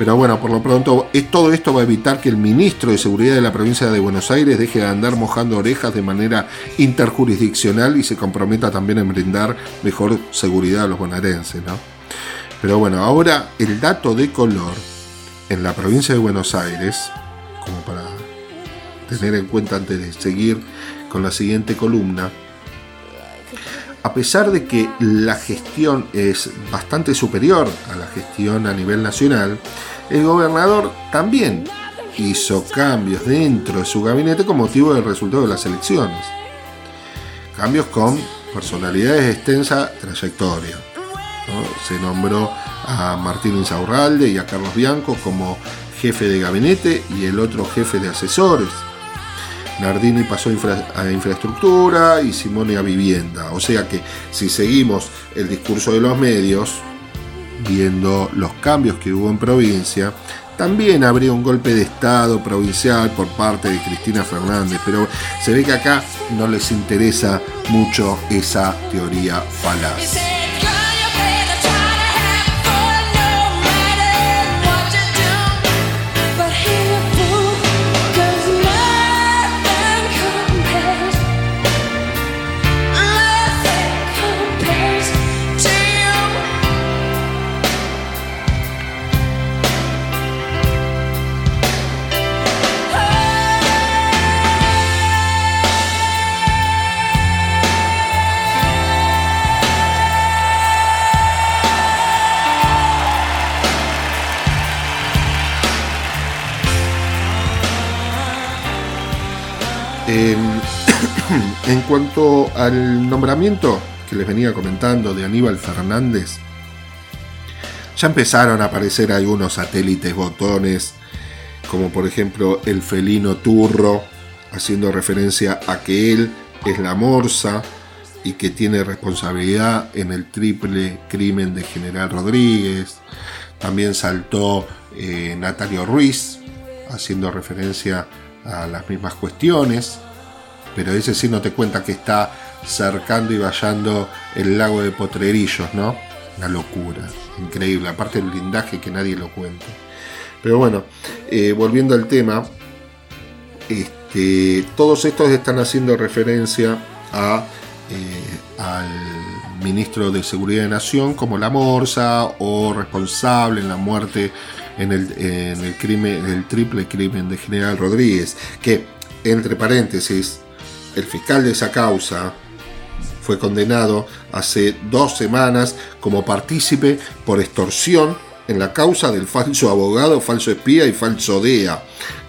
Pero bueno, por lo pronto, todo esto va a evitar que el ministro de Seguridad de la provincia de Buenos Aires deje de andar mojando orejas de manera interjurisdiccional y se comprometa también en brindar mejor seguridad a los bonaerenses, ¿no? Pero bueno, ahora el dato de color en la provincia de Buenos Aires, como para tener en cuenta antes de seguir con la siguiente columna, a pesar de que la gestión es bastante superior a la gestión a nivel nacional, el gobernador también hizo cambios dentro de su gabinete con motivo del resultado de las elecciones. Cambios con personalidades de extensa trayectoria. Se nombró a Martín Insaurralde y a Carlos Bianco como jefe de gabinete y el otro jefe de asesores. Nardini pasó a infraestructura y Simone a vivienda. O sea que si seguimos el discurso de los medios, viendo los cambios que hubo en provincia, también habría un golpe de Estado provincial por parte de Cristina Fernández, pero se ve que acá no les interesa mucho esa teoría falaz. En cuanto al nombramiento que les venía comentando de Aníbal Fernández, ya empezaron a aparecer algunos satélites botones, como por ejemplo el felino turro, haciendo referencia a que él es la morsa y que tiene responsabilidad en el triple crimen de General Rodríguez. También saltó eh, Natalio Ruiz, haciendo referencia a las mismas cuestiones, pero ese sí no te cuenta que está cercando y vallando el lago de Potrerillos, ¿no? Una locura, increíble, aparte el blindaje que nadie lo cuente. Pero bueno, eh, volviendo al tema, este, todos estos están haciendo referencia a, eh, al ministro de Seguridad de Nación como la Morsa o responsable en la muerte en el, en el crimen, en el triple crimen de General Rodríguez, que entre paréntesis, el fiscal de esa causa fue condenado hace dos semanas como partícipe por extorsión en la causa del falso abogado, falso espía y falso DEA,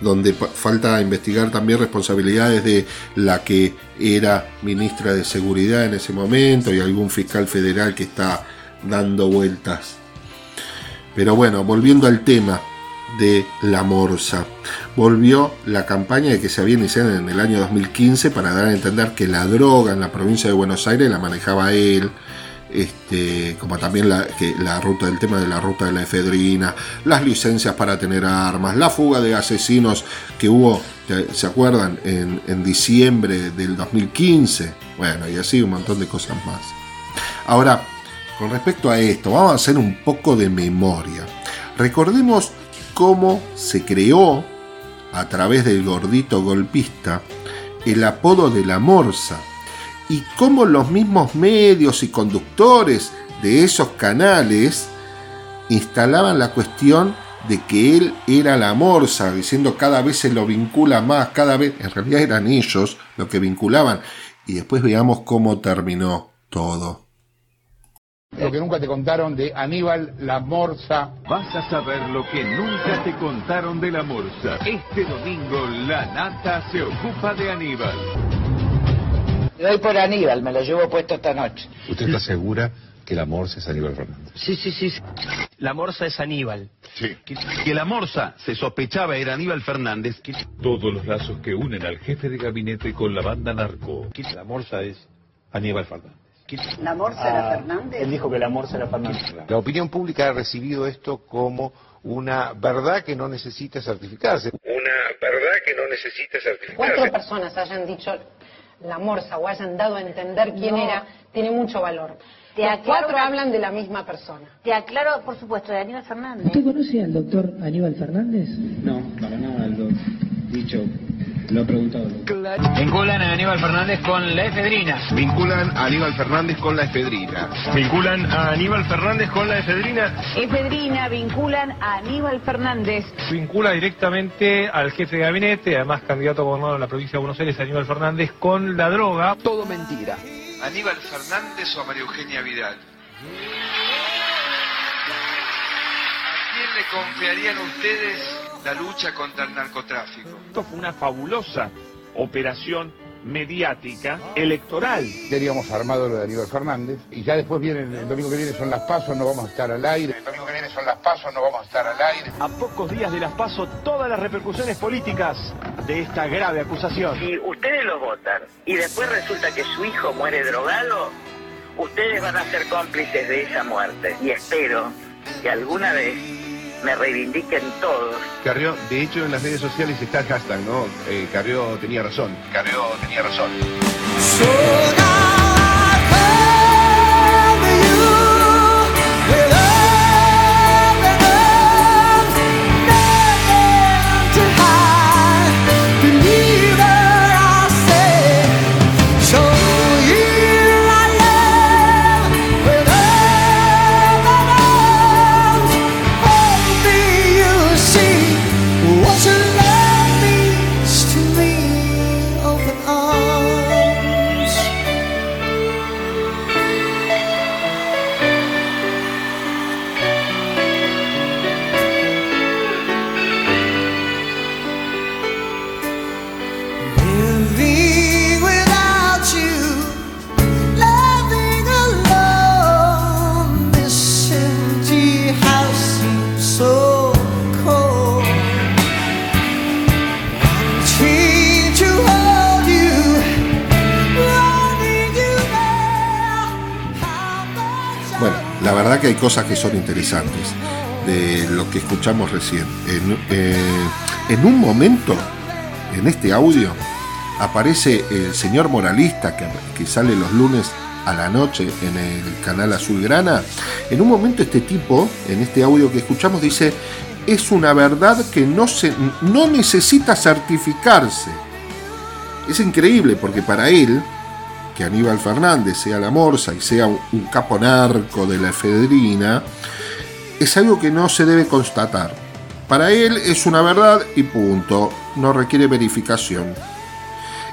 donde falta investigar también responsabilidades de la que era ministra de Seguridad en ese momento y algún fiscal federal que está dando vueltas. Pero bueno, volviendo al tema de la Morsa. Volvió la campaña de que se había iniciado en el año 2015 para dar a entender que la droga en la provincia de Buenos Aires la manejaba él, este, como también la, que la ruta del tema de la ruta de la efedrina, las licencias para tener armas, la fuga de asesinos que hubo, ¿se acuerdan? En, en diciembre del 2015. Bueno, y así un montón de cosas más. Ahora, con respecto a esto, vamos a hacer un poco de memoria. Recordemos cómo se creó a través del gordito golpista el apodo de la morsa y cómo los mismos medios y conductores de esos canales instalaban la cuestión de que él era la morsa, diciendo cada vez se lo vincula más, cada vez, en realidad eran ellos los que vinculaban. Y después veamos cómo terminó todo. Lo que nunca te contaron de Aníbal la Morsa. Vas a saber lo que nunca te contaron de la Morsa. Este domingo la nata se ocupa de Aníbal. Le doy por Aníbal, me lo llevo puesto esta noche. ¿Usted está segura que la Morsa es Aníbal Fernández? Sí, sí, sí. La morsa es Aníbal. Sí. Que la morsa se sospechaba era Aníbal Fernández. Todos los lazos que unen al jefe de gabinete con la banda narco. La morsa es Aníbal Fernández. ¿La Morsa era Fernández? Él dijo que la morsa era Fernández. La opinión pública ha recibido esto como una verdad que no necesita certificarse. Una verdad que no necesita cuatro personas hayan dicho la morsa o hayan dado a entender quién No. era, tiene mucho valor. Te Los aclaro cuatro hablan de la misma persona. Te aclaro, por supuesto, de Aníbal Fernández. ¿Usted conoce al doctor Aníbal Fernández? No, para nada, lo dicho, lo he preguntado. Vinculan a Aníbal Fernández con la efedrina. Vinculan a Aníbal Fernández con la efedrina. Vinculan a Aníbal Fernández con la efedrina. Efedrina vinculan a Aníbal Fernández. Vincula directamente al jefe de gabinete, además candidato a gobernador de la provincia de Buenos Aires, Aníbal Fernández, con la droga. Todo mentira. ¿Aníbal Fernández o María Eugenia Vidal? ¿A quién le confiarían ustedes la lucha contra el narcotráfico? Esto fue una fabulosa operación mediática electoral. Teníamos armado lo de Aníbal Fernández y ya después viene el domingo que viene son las pasos, no vamos a estar al aire. El domingo que viene son las pasos, no vamos a estar al aire. A pocos días de las paso todas las repercusiones políticas de esta grave acusación. Si ustedes lo votan y después resulta que su hijo muere drogado, ustedes van a ser cómplices de esa muerte. Y espero que alguna vez me reivindiquen todos. Carrió, de hecho en las redes sociales está el hashtag, ¿no? Eh, Carrió tenía razón. Carrió tenía razón. Cosas que son interesantes de lo que escuchamos recién. En, eh, en un momento, en este audio, aparece el señor moralista que, que sale los lunes a la noche en el canal Azulgrana. En un momento este tipo, en este audio que escuchamos, dice, es una verdad que no, se, no necesita certificarse. Es increíble porque para él, que Aníbal Fernández sea la morsa y sea un, un capo narco de la efedrina, es algo que no se debe constatar. Para él es una verdad y punto, no requiere verificación.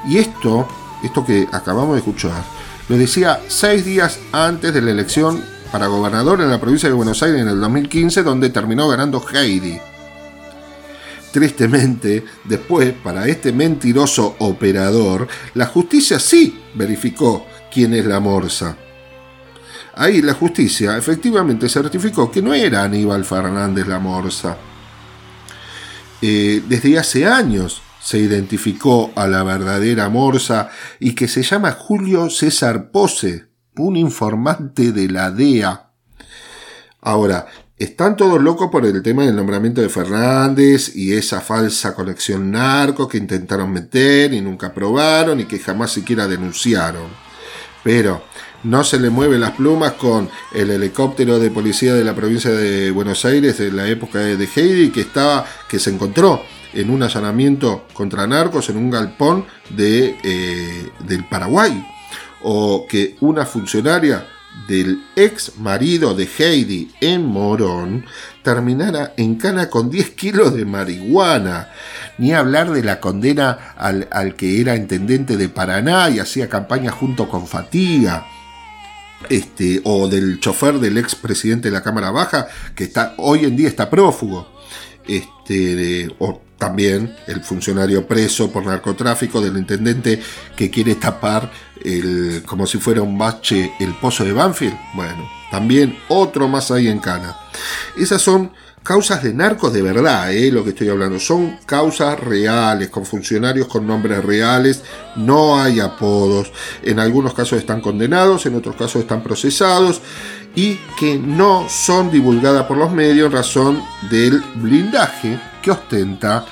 Y esto, esto que acabamos de escuchar, lo decía seis días antes de la elección para gobernador en la provincia de Buenos Aires en el 2015, donde terminó ganando Heidi. Tristemente, después, para este mentiroso operador, la justicia sí verificó quién es la morsa. Ahí la justicia efectivamente certificó que no era Aníbal Fernández la morsa. Eh, desde hace años se identificó a la verdadera morsa y que se llama Julio César Pose, un informante de la DEA. Ahora, están todos locos por el tema del nombramiento de Fernández y esa falsa conexión narco que intentaron meter y nunca probaron y que jamás siquiera denunciaron. Pero no se le mueven las plumas con el helicóptero de policía de la provincia de Buenos Aires de la época de Heidi que estaba, que se encontró en un allanamiento contra narcos en un galpón de, eh, del Paraguay. O que una funcionaria del ex marido de Heidi en Morón terminara en cana con 10 kilos de marihuana. Ni hablar de la condena al, al que era intendente de Paraná y hacía campaña junto con Fatiga este, o del chofer del ex presidente de la Cámara Baja, que está, hoy en día está prófugo, este, o también el funcionario preso por narcotráfico del intendente que quiere tapar el, como si fuera un bache el pozo de Banfield. Bueno, también otro más ahí en cana. Esas son causas de narcos de verdad, ¿eh? lo que estoy hablando. Son causas reales, con funcionarios con nombres reales, no hay apodos. En algunos casos están condenados, en otros casos están procesados y que no son divulgadas por los medios en razón del blindaje que ostenta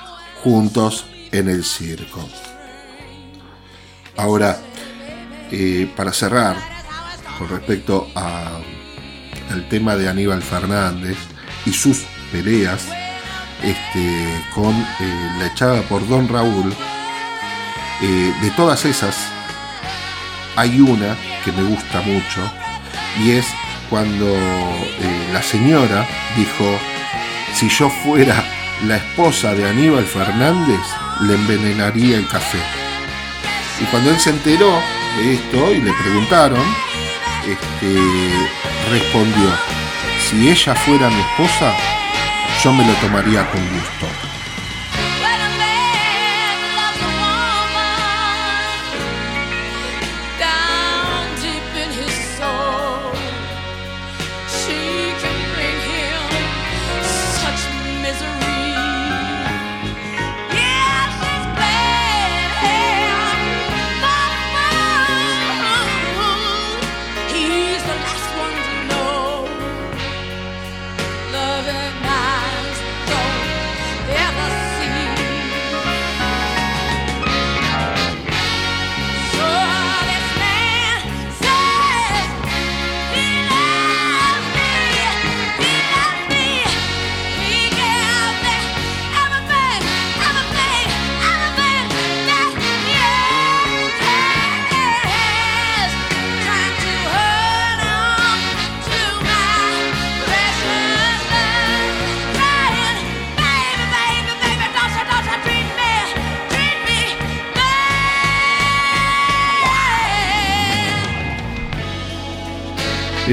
juntos en el circo. Ahora, eh, para cerrar, con respecto al tema de Aníbal Fernández y sus peleas este, con eh, la echada por Don Raúl, eh, de todas esas, hay una que me gusta mucho y es cuando la señora dijo, si yo fuera la esposa de Aníbal Fernández, le envenenaría el café. Y cuando él se enteró de esto y le preguntaron, este, respondió, si ella fuera mi esposa, yo me lo tomaría con gusto.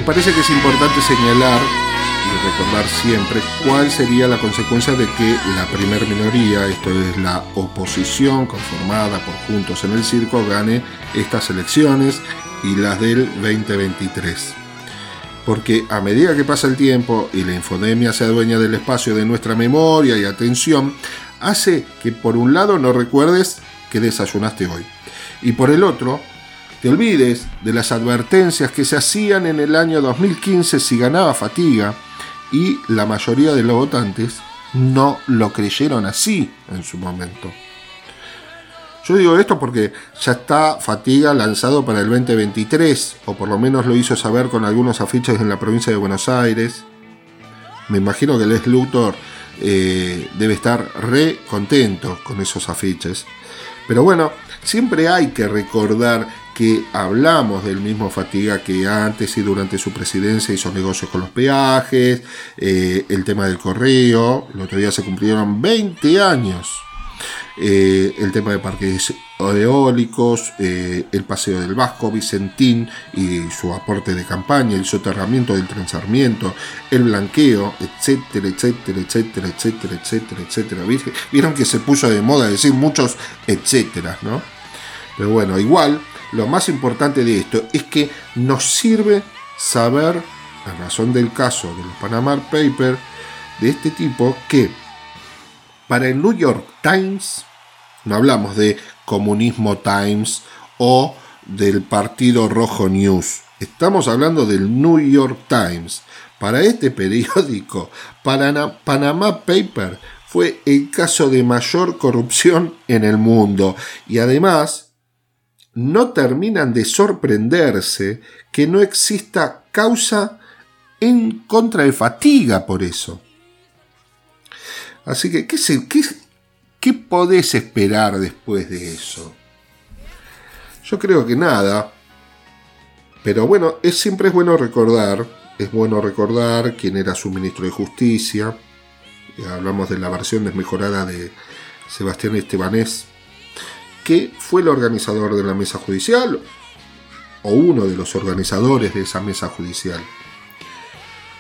Me parece que es importante señalar y recordar siempre cuál sería la consecuencia de que la primer minoría, esto es la oposición conformada por Juntos en el Circo, gane estas elecciones y las del 2023. Porque a medida que pasa el tiempo y la infodemia se adueña del espacio de nuestra memoria y atención, hace que por un lado no recuerdes que desayunaste hoy y por el otro te olvides de las advertencias que se hacían en el año 2015 si ganaba fatiga y la mayoría de los votantes no lo creyeron así en su momento. Yo digo esto porque ya está Fatiga lanzado para el 2023, o por lo menos lo hizo saber con algunos afiches en la provincia de Buenos Aires. Me imagino que Les Luthor eh, debe estar re contento con esos afiches. Pero bueno, siempre hay que recordar que hablamos del mismo Fatiga que antes y durante su presidencia hizo negocios con los peajes, eh, el tema del correo, el otro día se cumplieron 20 años eh, el tema de parques eólicos, eh, el paseo del Vasco, Vicentín y su aporte de campaña, el soterramiento del transarmiento, el blanqueo, etcétera, etcétera, etcétera, etcétera, etcétera, etcétera. Vieron que se puso de moda decir muchos etcétera, ¿no? Pero bueno, igual, lo más importante de esto es que nos sirve saber, a razón del caso de los Panama Papers, de este tipo, que para el New York Times, no hablamos de Comunismo Times o del Partido Rojo News, estamos hablando del New York Times. Para este periódico, Panama, Panama Paper fue el caso de mayor corrupción en el mundo y además no terminan de sorprenderse que no exista causa en contra de fatiga por eso. Así que, ¿qué, se- qué, qué podés esperar después de eso? Yo creo que nada. Pero bueno, es, siempre es bueno recordar, es bueno recordar quién era su ministro de Justicia. Hablamos de la versión desmejorada de Sebastián Estebanés, que fue el organizador de la mesa judicial, o uno de los organizadores de esa mesa judicial.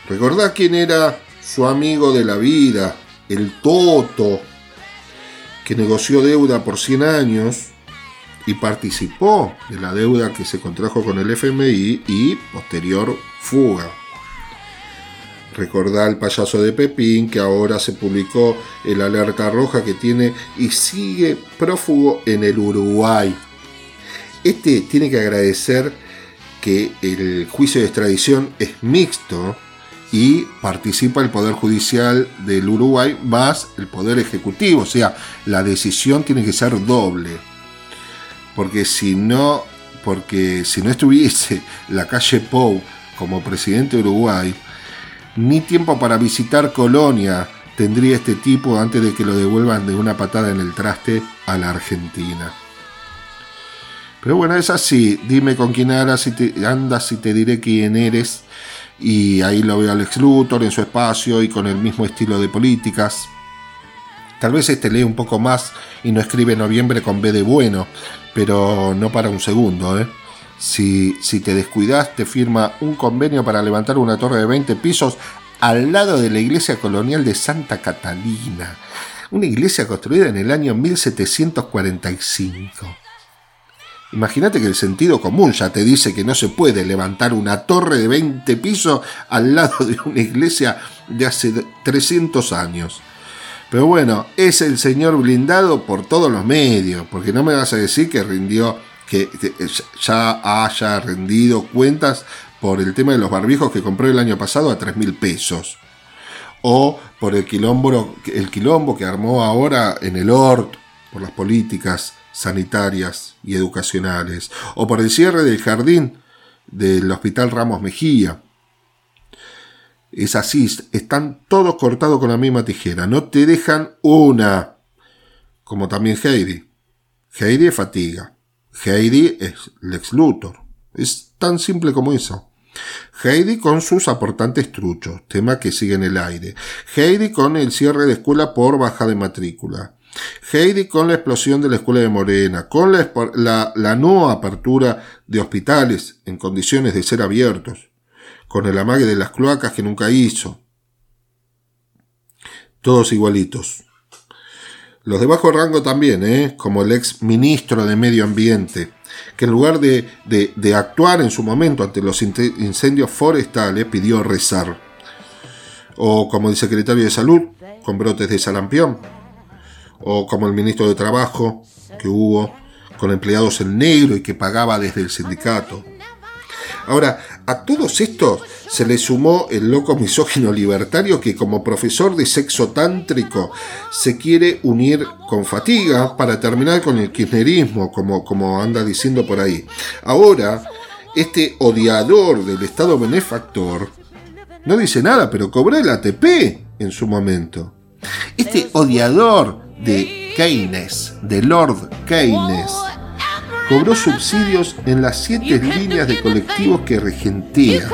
Recordá quién era su amigo de la vida, el Toto, que negoció deuda por 100 años y participó de la deuda que se contrajo con el FMI y posterior fuga. Recordá el payaso de Pepín que ahora se publicó el alerta roja que tiene y sigue prófugo en el Uruguay. Este tiene que agradecer que el juicio de extradición es mixto y participa el Poder Judicial del Uruguay más el Poder Ejecutivo. O sea, la decisión tiene que ser doble. Porque si no, porque si no estuviese la calle Pou como presidente de Uruguay, ni tiempo para visitar Colonia tendría este tipo antes de que lo devuelvan de una patada en el traste a la Argentina. Pero bueno, es así. Dime con quién andas y te, te diré quién eres. Y ahí lo veo a Alex Luthor en su espacio y con el mismo estilo de políticas. Tal vez este lee un poco más y no escribe noviembre con B de bueno, pero no para un segundo, ¿eh? Si, si te descuidas, te firma un convenio para levantar una torre de 20 pisos al lado de la iglesia colonial de Santa Catalina. Una iglesia construida en el año 1745. Imagínate que el sentido común ya te dice que no se puede levantar una torre de 20 pisos al lado de una iglesia de hace 300 años. Pero bueno, es el señor blindado por todos los medios, porque no me vas a decir que rindió, que ya haya rendido cuentas por el tema de los barbijos que compró el año pasado a 3 mil pesos. O por el quilombo, el quilombo que armó ahora en el ORT, por las políticas sanitarias y educacionales, o por el cierre del jardín del Hospital Ramos Mejía. Es así, están todos cortados con la misma tijera, no te dejan una, como también Heidi. Heidi es fatiga, Heidi es Lex Luthor, es tan simple como eso. Heidi con sus aportantes truchos, tema que sigue en el aire. Heidi con el cierre de escuela por baja de matrícula. Heidi con la explosión de la escuela de Morena, con la, la, no apertura de hospitales en condiciones de ser abiertos, con el amague de las cloacas que nunca hizo. Todos igualitos. Los de bajo rango también, ¿eh? como el ex ministro de Medio Ambiente, que en lugar de, de- actuar en su momento ante los incendios forestales, pidió rezar. O como el secretario de Salud, con brotes de sarampión. O como el ministro de Trabajo, que hubo con empleados en negro y que pagaba desde el sindicato. Ahora, a todos estos se le sumó el loco misógino libertario que como profesor de sexo tántrico se quiere unir con fatiga para terminar con el kirchnerismo, como, como anda diciendo por ahí. Ahora, este odiador del Estado benefactor no dice nada, pero cobró el ATP en su momento. Este odiador de Keynes, de Lord Keynes, cobró subsidios en las siete líneas de colectivos que regentea.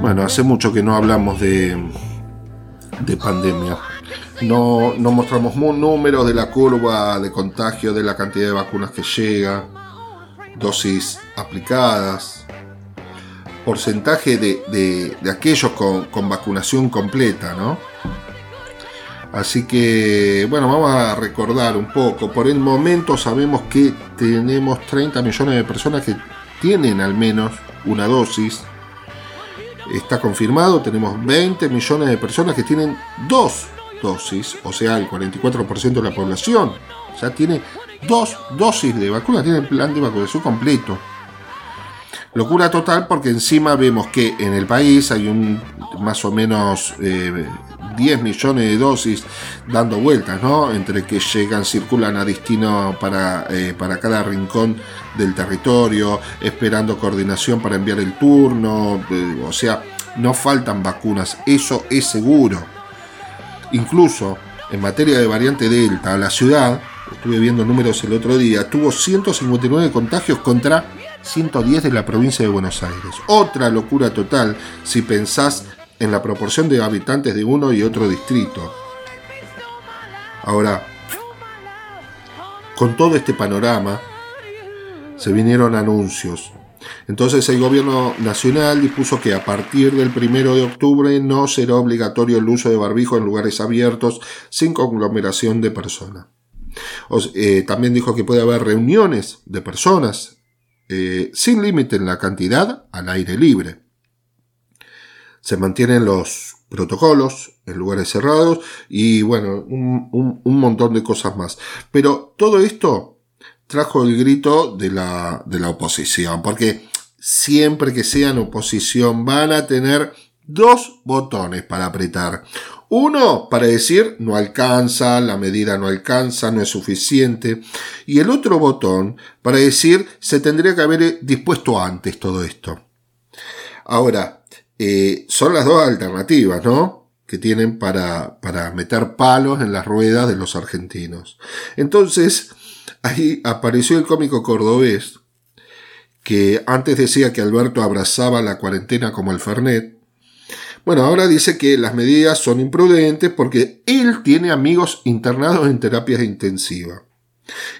Bueno, hace mucho que no hablamos de, de pandemia. No, no mostramos números de la curva de contagio, de la cantidad de vacunas que llega, dosis aplicadas, porcentaje de, de- de aquellos con, con vacunación completa, ¿no? Así que, bueno, vamos a recordar un poco. Por el momento sabemos que tenemos 30 millones de personas que tienen al menos una dosis está confirmado, tenemos 20 millones de personas que tienen dos dosis, o sea, el 44% de la población ya tiene dos dosis de vacuna, tiene el plan de vacunación completo. Locura total porque encima vemos que en el país hay un más o menos eh, 10 millones de dosis dando vueltas, ¿no? Entre que llegan, circulan a destino para, eh, para cada rincón del territorio, esperando coordinación para enviar el turno, eh, o sea, no faltan vacunas, eso es seguro. Incluso en materia de variante Delta, la ciudad, estuve viendo números el otro día, tuvo 159 contagios contra 110 de la provincia de Buenos Aires. Otra locura total si pensás en la proporción de habitantes de uno y otro distrito. Ahora, con todo este panorama, se vinieron anuncios. Entonces el gobierno nacional dispuso que a partir del primero de octubre no será obligatorio el uso de barbijo en lugares abiertos sin conglomeración de personas. Eh, también dijo que puede haber reuniones de personas eh, sin límite en la cantidad al aire libre. Se mantienen los protocolos en lugares cerrados y bueno, un, montón de cosas más. Pero todo esto trajo el grito de la, de la oposición, porque siempre que sean oposición van a tener dos botones para apretar. Uno para decir no alcanza, la medida no alcanza, no es suficiente. Y el otro botón para decir se tendría que haber dispuesto antes todo esto. Ahora, eh, son las dos alternativas, ¿no? Que tienen para, para meter palos en las ruedas de los argentinos. Entonces, ahí apareció el cómico cordobés, que antes decía que Alberto abrazaba la cuarentena como el Fernet. Bueno, ahora dice que las medidas son imprudentes porque él tiene amigos internados en terapias intensivas.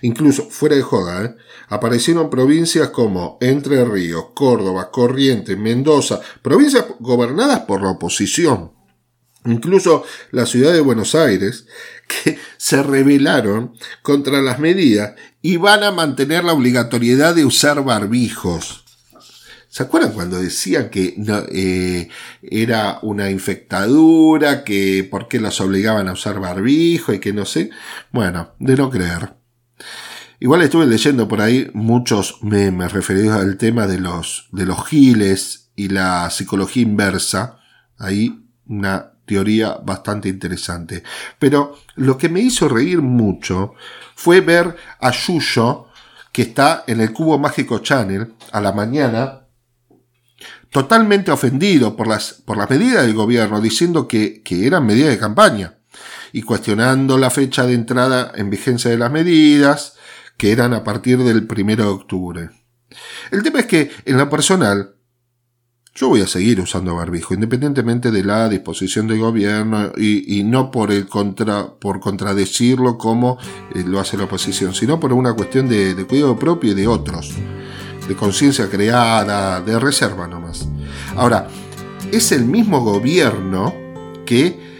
Incluso, fuera de joda, ¿eh? aparecieron provincias como Entre Ríos, Córdoba, Corrientes, Mendoza, provincias gobernadas por la oposición. Incluso la ciudad de Buenos Aires, (laughs) que se rebelaron contra las medidas y van a mantener la obligatoriedad de usar barbijos. ¿Se acuerdan cuando decían que no, eh, era una infectadura, que por qué los obligaban a usar barbijo y que no sé? Bueno, de no creer. Igual estuve leyendo por ahí muchos memes referidos al tema de los, de los giles y la psicología inversa. Ahí una teoría bastante interesante. Pero lo que me hizo reír mucho fue ver a Yuyo, que está en el Cubo Mágico Channel, a la mañana, totalmente ofendido por las, por las medidas del gobierno, diciendo que, que eran medidas de campaña y cuestionando la fecha de entrada en vigencia de las medidas, que eran a partir del primero de octubre. El tema es que, en lo personal, yo voy a seguir usando barbijo, independientemente de la disposición del gobierno y, y no por el contra, por contradecirlo como eh, lo hace la oposición, sino por una cuestión de, de cuidado propio y de otros, de conciencia creada, de reserva nomás. Ahora, es el mismo gobierno que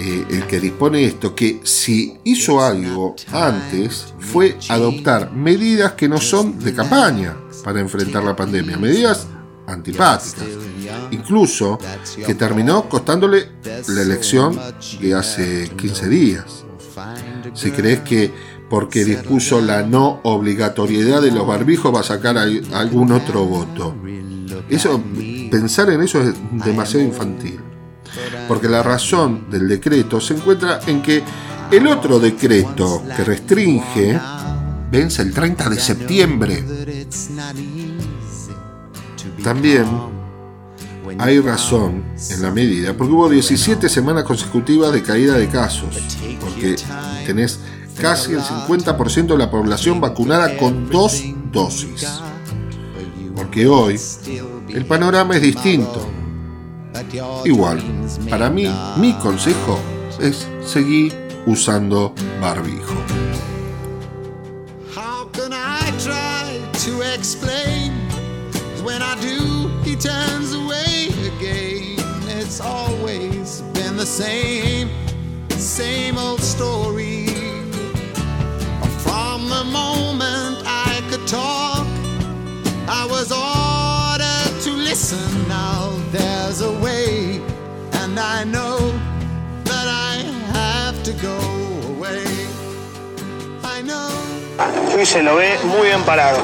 eh, el que dispone esto, que si hizo algo antes fue adoptar medidas que no son de campaña para enfrentar la pandemia, medidas antipáticas, incluso que terminó costándole la elección de hace 15 días. Si crees que porque dispuso la no obligatoriedad de los barbijos va a sacar algún otro voto. Eso, pensar en eso es demasiado infantil porque la razón del decreto se encuentra en que el otro decreto que restringe vence el 30 de septiembre. También hay razón en la medida, porque hubo 17 semanas consecutivas de caída de casos, porque tenés casi el 50% de la población vacunada con dos dosis. Porque hoy el panorama es distinto. Igual, para mí, mi consejo es seguir usando barbijo. How can I try to explain? When I do, he turns away again. It's always been the same, same old story. From the moment I could talk, I was ordered to listen. Now there's a way, and I know that I have to go away. I know. Hoy se lo ve muy bien parado.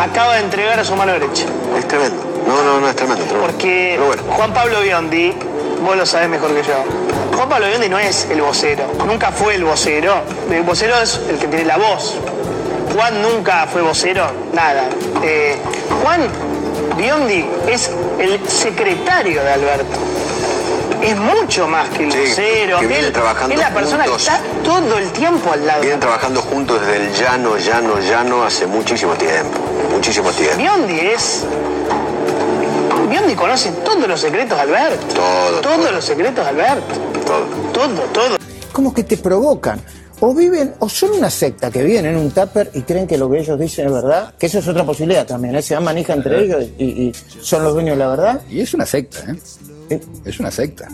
Acaba de entregar a su mano derecha. Es tremendo. No, no, no, es tremendo. tremendo. Porque Juan Pablo Biondi, vos lo sabés mejor que yo. Juan Pablo Biondi no es el vocero. Nunca fue el vocero. El vocero es el que tiene la voz. Juan nunca fue vocero. Nada. Eh, Juan Biondi es el secretario de Alberto. Es mucho más que el Sí, vocero. que viene Él- trabajando es la persona juntos. que está todo el tiempo al lado. Vienen trabajando juntos desde el llano, llano, llano hace muchísimo tiempo. Muchísimo tiempo. Biondi es. Biondi conoce todos los secretos de Alberto. Todo. Todos los secretos de Alberto. Todo, todo. como que te provocan. O viven, o son una secta que viven en un tupper y creen que lo que ellos dicen es verdad, que eso es otra posibilidad también, ¿eh? se dan manija entre ellos y, y son los dueños de la verdad. Y es una secta, ¿eh? Es una secta.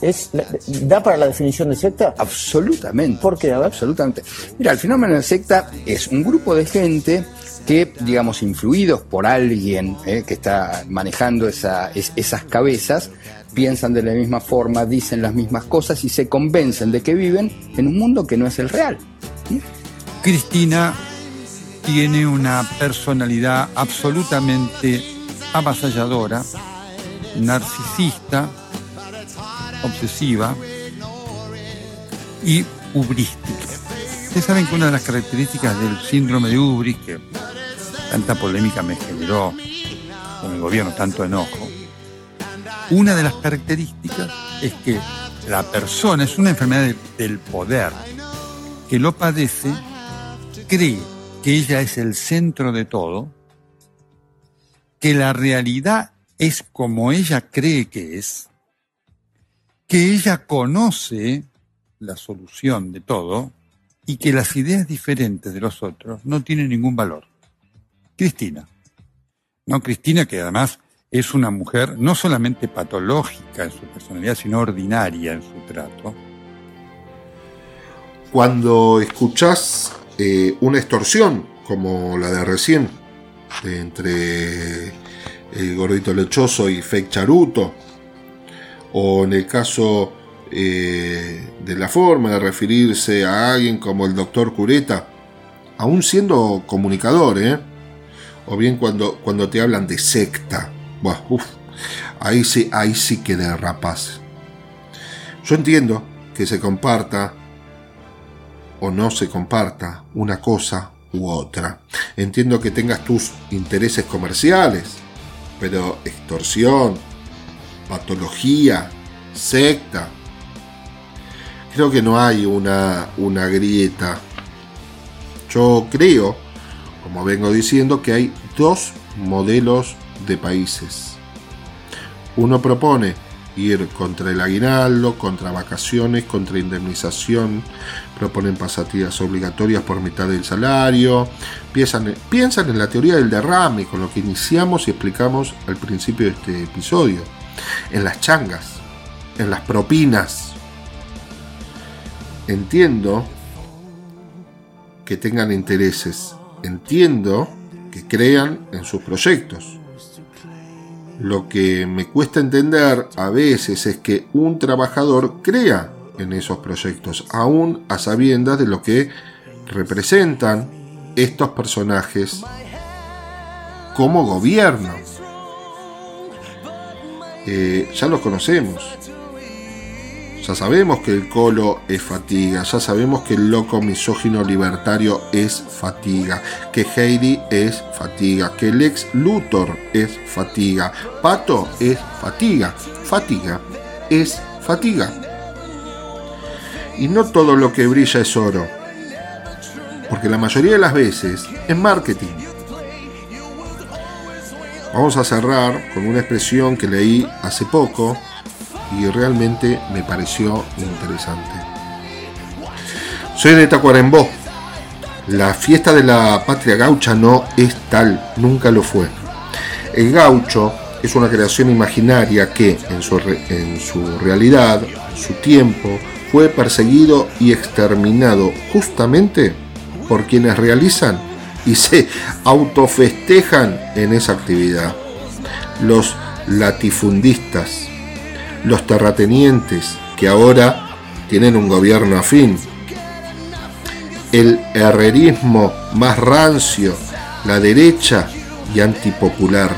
Es, ¿Da para la definición de secta? Absolutamente. ¿Por qué? A ver. Absolutamente. Mira, el fenómeno de secta es un grupo de gente que, digamos, influidos por alguien eh, que está manejando esa- es- esas cabezas, piensan de la misma forma, dicen las mismas cosas y se convencen de que viven en un mundo que no es el real. Cristina tiene una personalidad absolutamente avasalladora, narcisista, obsesiva y ubrística. Ustedes saben que una de las características del síndrome de Ubris, que tanta polémica me generó con el gobierno, tanto enojo, una de las características es que la persona es una enfermedad de- del poder que lo padece, cree que ella es el centro de todo, que la realidad es como ella cree que es, que ella conoce la solución de todo y que las ideas diferentes de los otros no tienen ningún valor. Cristina. No, Cristina que además es una mujer no solamente patológica en su personalidad, sino ordinaria en su trato. Cuando escuchás eh, una extorsión como la de recién, entre el gordito lechoso y fake charuto, o en el caso eh, de la forma de referirse a alguien como el doctor Cureta, aún siendo comunicador, ¿eh? O bien cuando, cuando te hablan de secta. Ahí sí, ahí sí que derrapas. Yo entiendo que se comparta o no se comparta una cosa u otra. Entiendo que tengas tus intereses comerciales, pero extorsión, patología, secta. Creo que no hay una, una grieta. Yo creo, como vengo diciendo, que hay dos modelos de países. Uno propone ir contra el aguinaldo, contra vacaciones, contra indemnización, proponen pasativas obligatorias por mitad del salario, piensan en la teoría del derrame, con lo que iniciamos y explicamos al principio de este episodio, en las changas, en las propinas. Entiendo que tengan intereses, entiendo que crean en sus proyectos. Lo que me cuesta entender a veces es que un trabajador crea en esos proyectos, aún a sabiendas de lo que representan estos personajes como gobierno. Eh, ya los conocemos. Ya sabemos que el colo es fatiga, ya sabemos que el loco misógino libertario es fatiga, que Heidi es fatiga, que el ex Luthor es fatiga, Pato es fatiga, fatiga es fatiga. Y no todo lo que brilla es oro, porque la mayoría de las veces es marketing. Vamos a cerrar con una expresión que leí hace poco y realmente me pareció interesante. Soy de Tacuarembó. La fiesta de la patria gaucha no es tal, nunca lo fue. El gaucho es una creación imaginaria que en su, en su realidad, su tiempo, fue perseguido y exterminado justamente por quienes realizan y se autofestejan en esa actividad. Los latifundistas, los terratenientes que ahora tienen un gobierno afín, el herrerismo más rancio, la derecha y antipopular.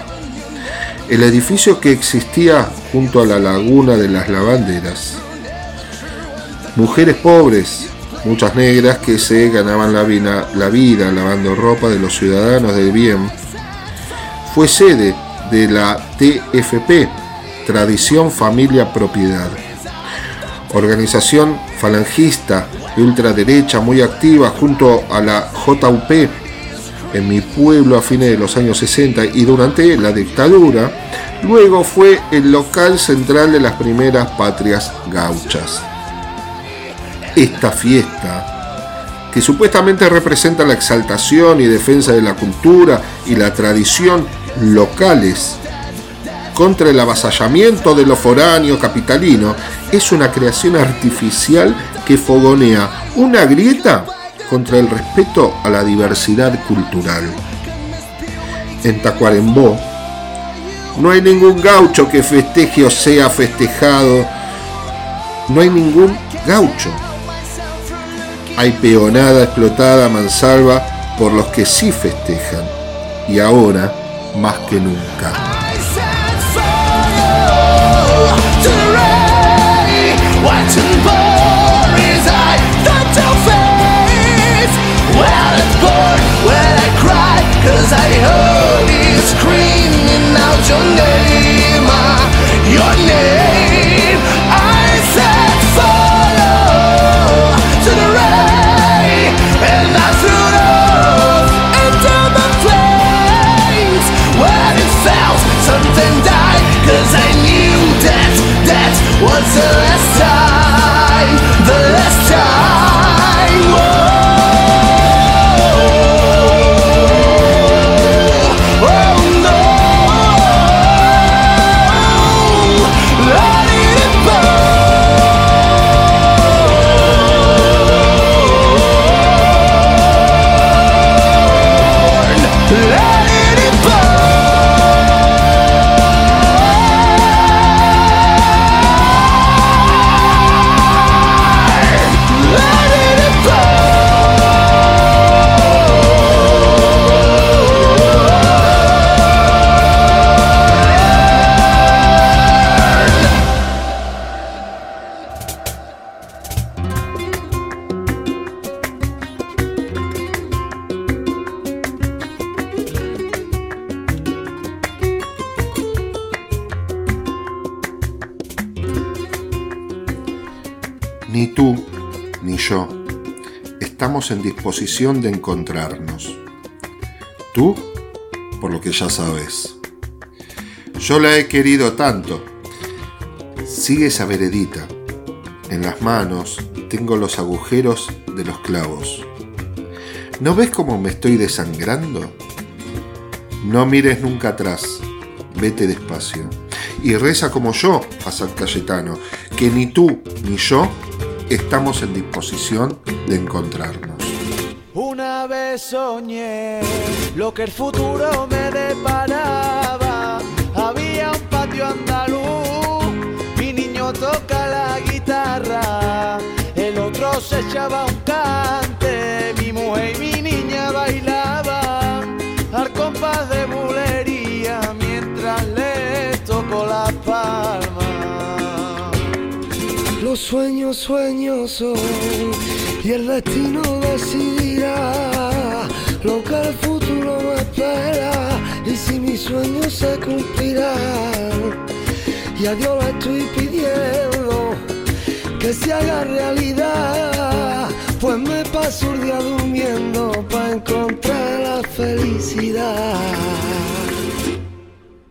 El edificio que existía junto a la laguna de las lavanderas. Mujeres pobres, muchas negras que se ganaban la vida, la vida lavando ropa de los ciudadanos del bien. Fue sede de la TFP, Tradición Familia Propiedad. Organización falangista de ultraderecha muy activa junto a la JUP en mi pueblo a fines de los años 60 y durante la dictadura, luego fue el local central de las primeras patrias gauchas. Esta fiesta, que supuestamente representa la exaltación y defensa de la cultura y la tradición locales, contra el avasallamiento de lo foráneo capitalino, es una creación artificial que fogonea una grieta contra el respeto a la diversidad cultural. En Tacuarembó no hay ningún gaucho que festeje o sea festejado. No hay ningún gaucho. Hay peonada explotada mansalva por los que sí festejan. Y ahora, más que nunca. until it's time. The en disposición de encontrarnos. Tú, por lo que ya sabes. Yo la he querido tanto. Sigue esa veredita. En las manos tengo los agujeros de los clavos. ¿No ves cómo me estoy desangrando? No mires nunca atrás. Vete despacio. Y reza como yo a San Cayetano, que ni tú ni yo estamos en disposición de encontrarnos. Soñé lo que el futuro me deparaba. Había un patio andaluz, mi niño toca la guitarra, el otro se echaba un cante, mi mujer y mi niña bailaban al compás de bulería mientras les tocó la palma. Los sueños, sueños son y el destino decidirá Y a Dios le estoy pidiendo que se haga realidad, pues me paso el día durmiendo para encontrar la felicidad.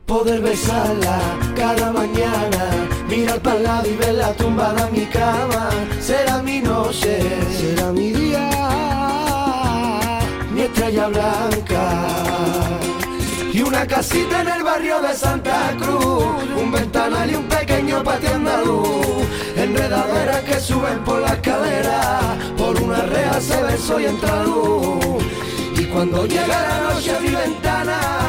Poder besarla cada mañana, mirar para el lado y verla tumbada en mi cama. Será mi noche, será mi día, mi estrella blanca. Y una casita en el barrio de Santa Cruz, un ventanal y un pequeño patio andaluz. Enredaderas que suben por la escalera, por una reja se ve soy entra. Y cuando llega la noche a mi ventana,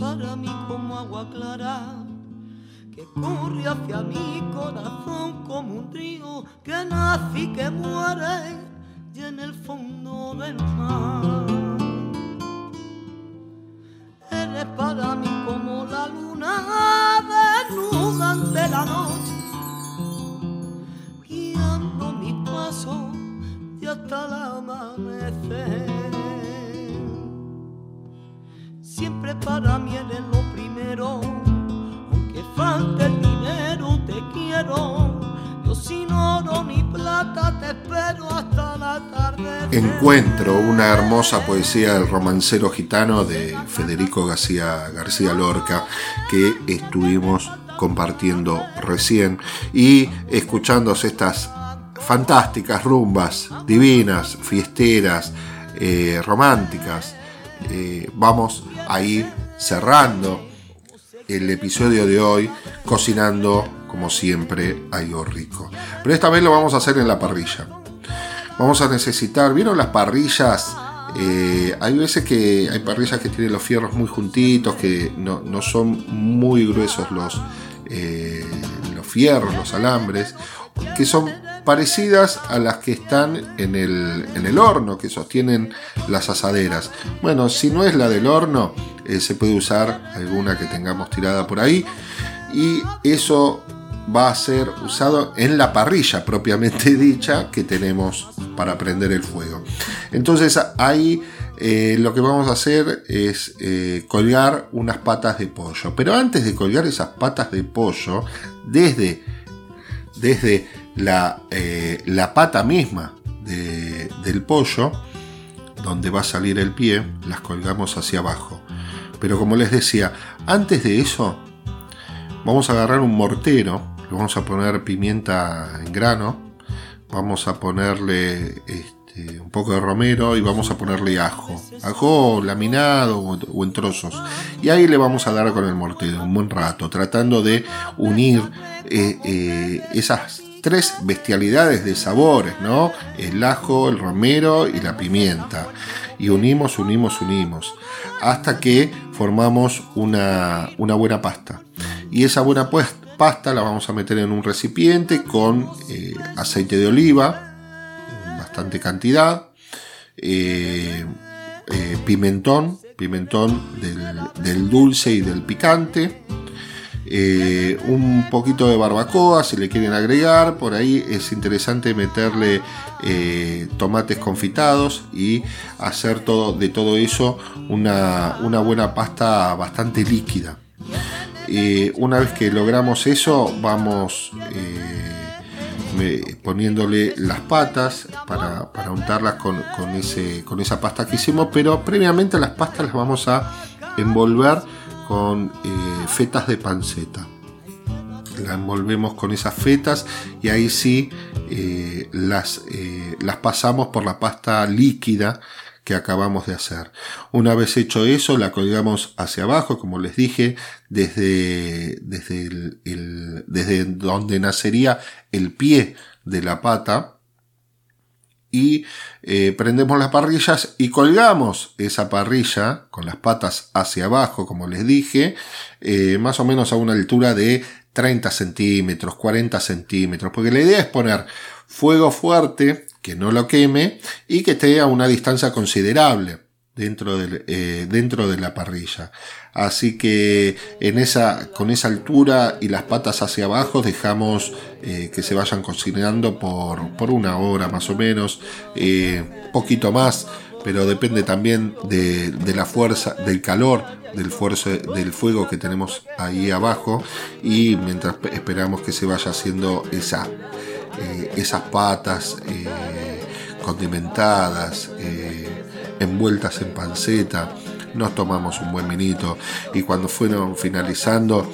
para mí como agua clara que corre hacia mi corazón como un río que nace y que muere y en el fondo del mar. Eres para mí como la luna desnuda ante la noche, guiando mi paso y hasta el amanecer. Siempre para mí eres lo primero, aunque falte el dinero, te quiero. Yo sin oro ni plata te espero hasta la tarde. Encuentro, una hermosa poesía del romancero gitano de Federico García, García Lorca que estuvimos compartiendo recién y escuchando estas fantásticas rumbas, divinas, fiesteras, eh, románticas. Eh, vamos a ir cerrando el episodio de hoy cocinando como siempre algo rico. Pero esta vez lo vamos a hacer en la parrilla. Vamos a necesitar, ¿vieron las parrillas? Eh, hay veces que hay parrillas que tienen los fierros muy juntitos, que no, no son muy gruesos los, eh, los fierros, los alambres, que son parecidas a las que están en el, en el horno, que sostienen las asaderas. Bueno, si no es la del horno, eh, se puede usar alguna que tengamos tirada por ahí. Y eso va a ser usado en la parrilla propiamente (laughs) dicha que tenemos para prender el fuego. Entonces ahí eh, lo que vamos a hacer es eh, colgar unas patas de pollo. Pero antes de colgar esas patas de pollo, desde, desde la, eh, la pata misma de- del pollo, donde va a salir el pie, las colgamos hacia abajo. Pero como les decía, antes de eso, vamos a agarrar un mortero, le vamos a poner pimienta en grano, vamos a ponerle este, un poco de romero y vamos a ponerle ajo, ajo laminado o, o en trozos. Y ahí le vamos a dar con el mortero un buen rato, tratando de unir eh, eh, esas tres bestialidades de sabores, ¿no? El ajo, el romero y la pimienta. Y unimos, unimos, unimos. Hasta que formamos una, buena pasta. Y esa buena pues- pasta la vamos a meter en un recipiente con eh, aceite de oliva, bastante cantidad, eh, eh, pimentón, pimentón del dulce y del picante, eh, un poquito de barbacoa si le quieren agregar. Por ahí es interesante meterle eh, tomates confitados y hacer todo, de todo eso una, una buena pasta bastante líquida. Eh, una vez que logramos eso, vamos poniéndole las patas para, para untarlas con, con ese, con esa pasta que hicimos, pero previamente las pastas las vamos a envolver con eh, fetas de panceta. La envolvemos con esas fetas y ahí sí eh, las, eh, las pasamos por la pasta líquida que acabamos de hacer. Una vez hecho eso, la colgamos hacia abajo, como les dije, desde, desde, el- desde donde nacería el pie de la pata. Y eh, prendemos las parrillas y colgamos esa parrilla con las patas hacia abajo, como les dije, eh, más o menos a una altura de 30 centímetros, 40 centímetros, porque la idea es poner fuego fuerte, que no lo queme y que esté a una distancia considerable dentro, eh, dentro de la parrilla. Así que en esa, con esa altura y las patas hacia abajo dejamos eh, que se vayan cocinando por, por una hora más o menos, eh, poquito más, pero depende también de, de la fuerza, del calor del, del fuego que tenemos ahí abajo y mientras pe- esperamos que se vaya haciendo esa, esas patas condimentadas, envueltas en panceta, nos tomamos un buen minito y cuando fueron finalizando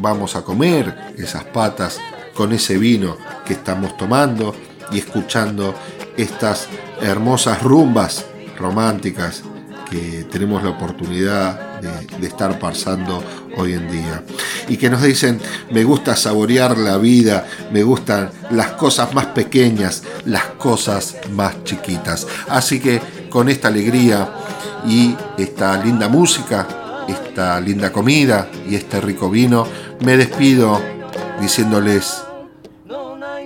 vamos a comer esas patas con ese vino que estamos tomando y escuchando estas hermosas rumbas románticas que tenemos la oportunidad de, estar pasando hoy en día. Y que nos dicen, me gusta saborear la vida, me gustan las cosas más pequeñas, las cosas más chiquitas. Así que con esta alegría y esta linda música, esta linda comida y este rico vino, me despido diciéndoles,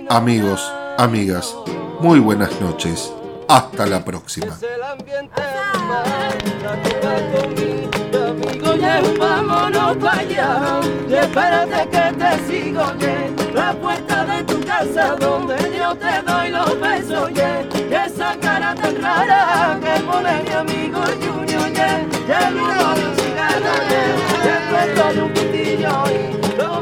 amigos, amigas, muy buenas noches. Hasta la próxima. Oye, vámonos para allá. Y espérate que te sigo, oye. La puerta de tu casa donde yo te doy los besos, oye. Y esa cara tan rara que pone mi amigo Junior, oye. Y el humo de un cigarro, oye. Y el de un pitillo, y lo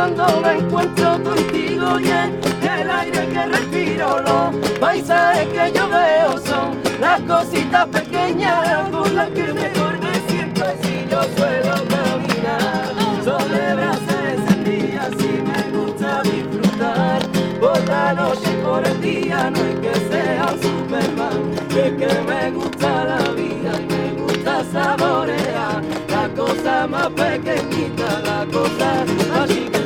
cuando me encuentro contigo y el aire que respiro, los paisajes que yo veo son las cositas pequeñas con las que mejor me siento y si yo suelo caminar, sobre brazos en día si me gusta disfrutar, por la noche y por el día no es que sea Superman, es que me gusta la vida y me gusta saborear. La cosa más pequeñita, la cosa más chica.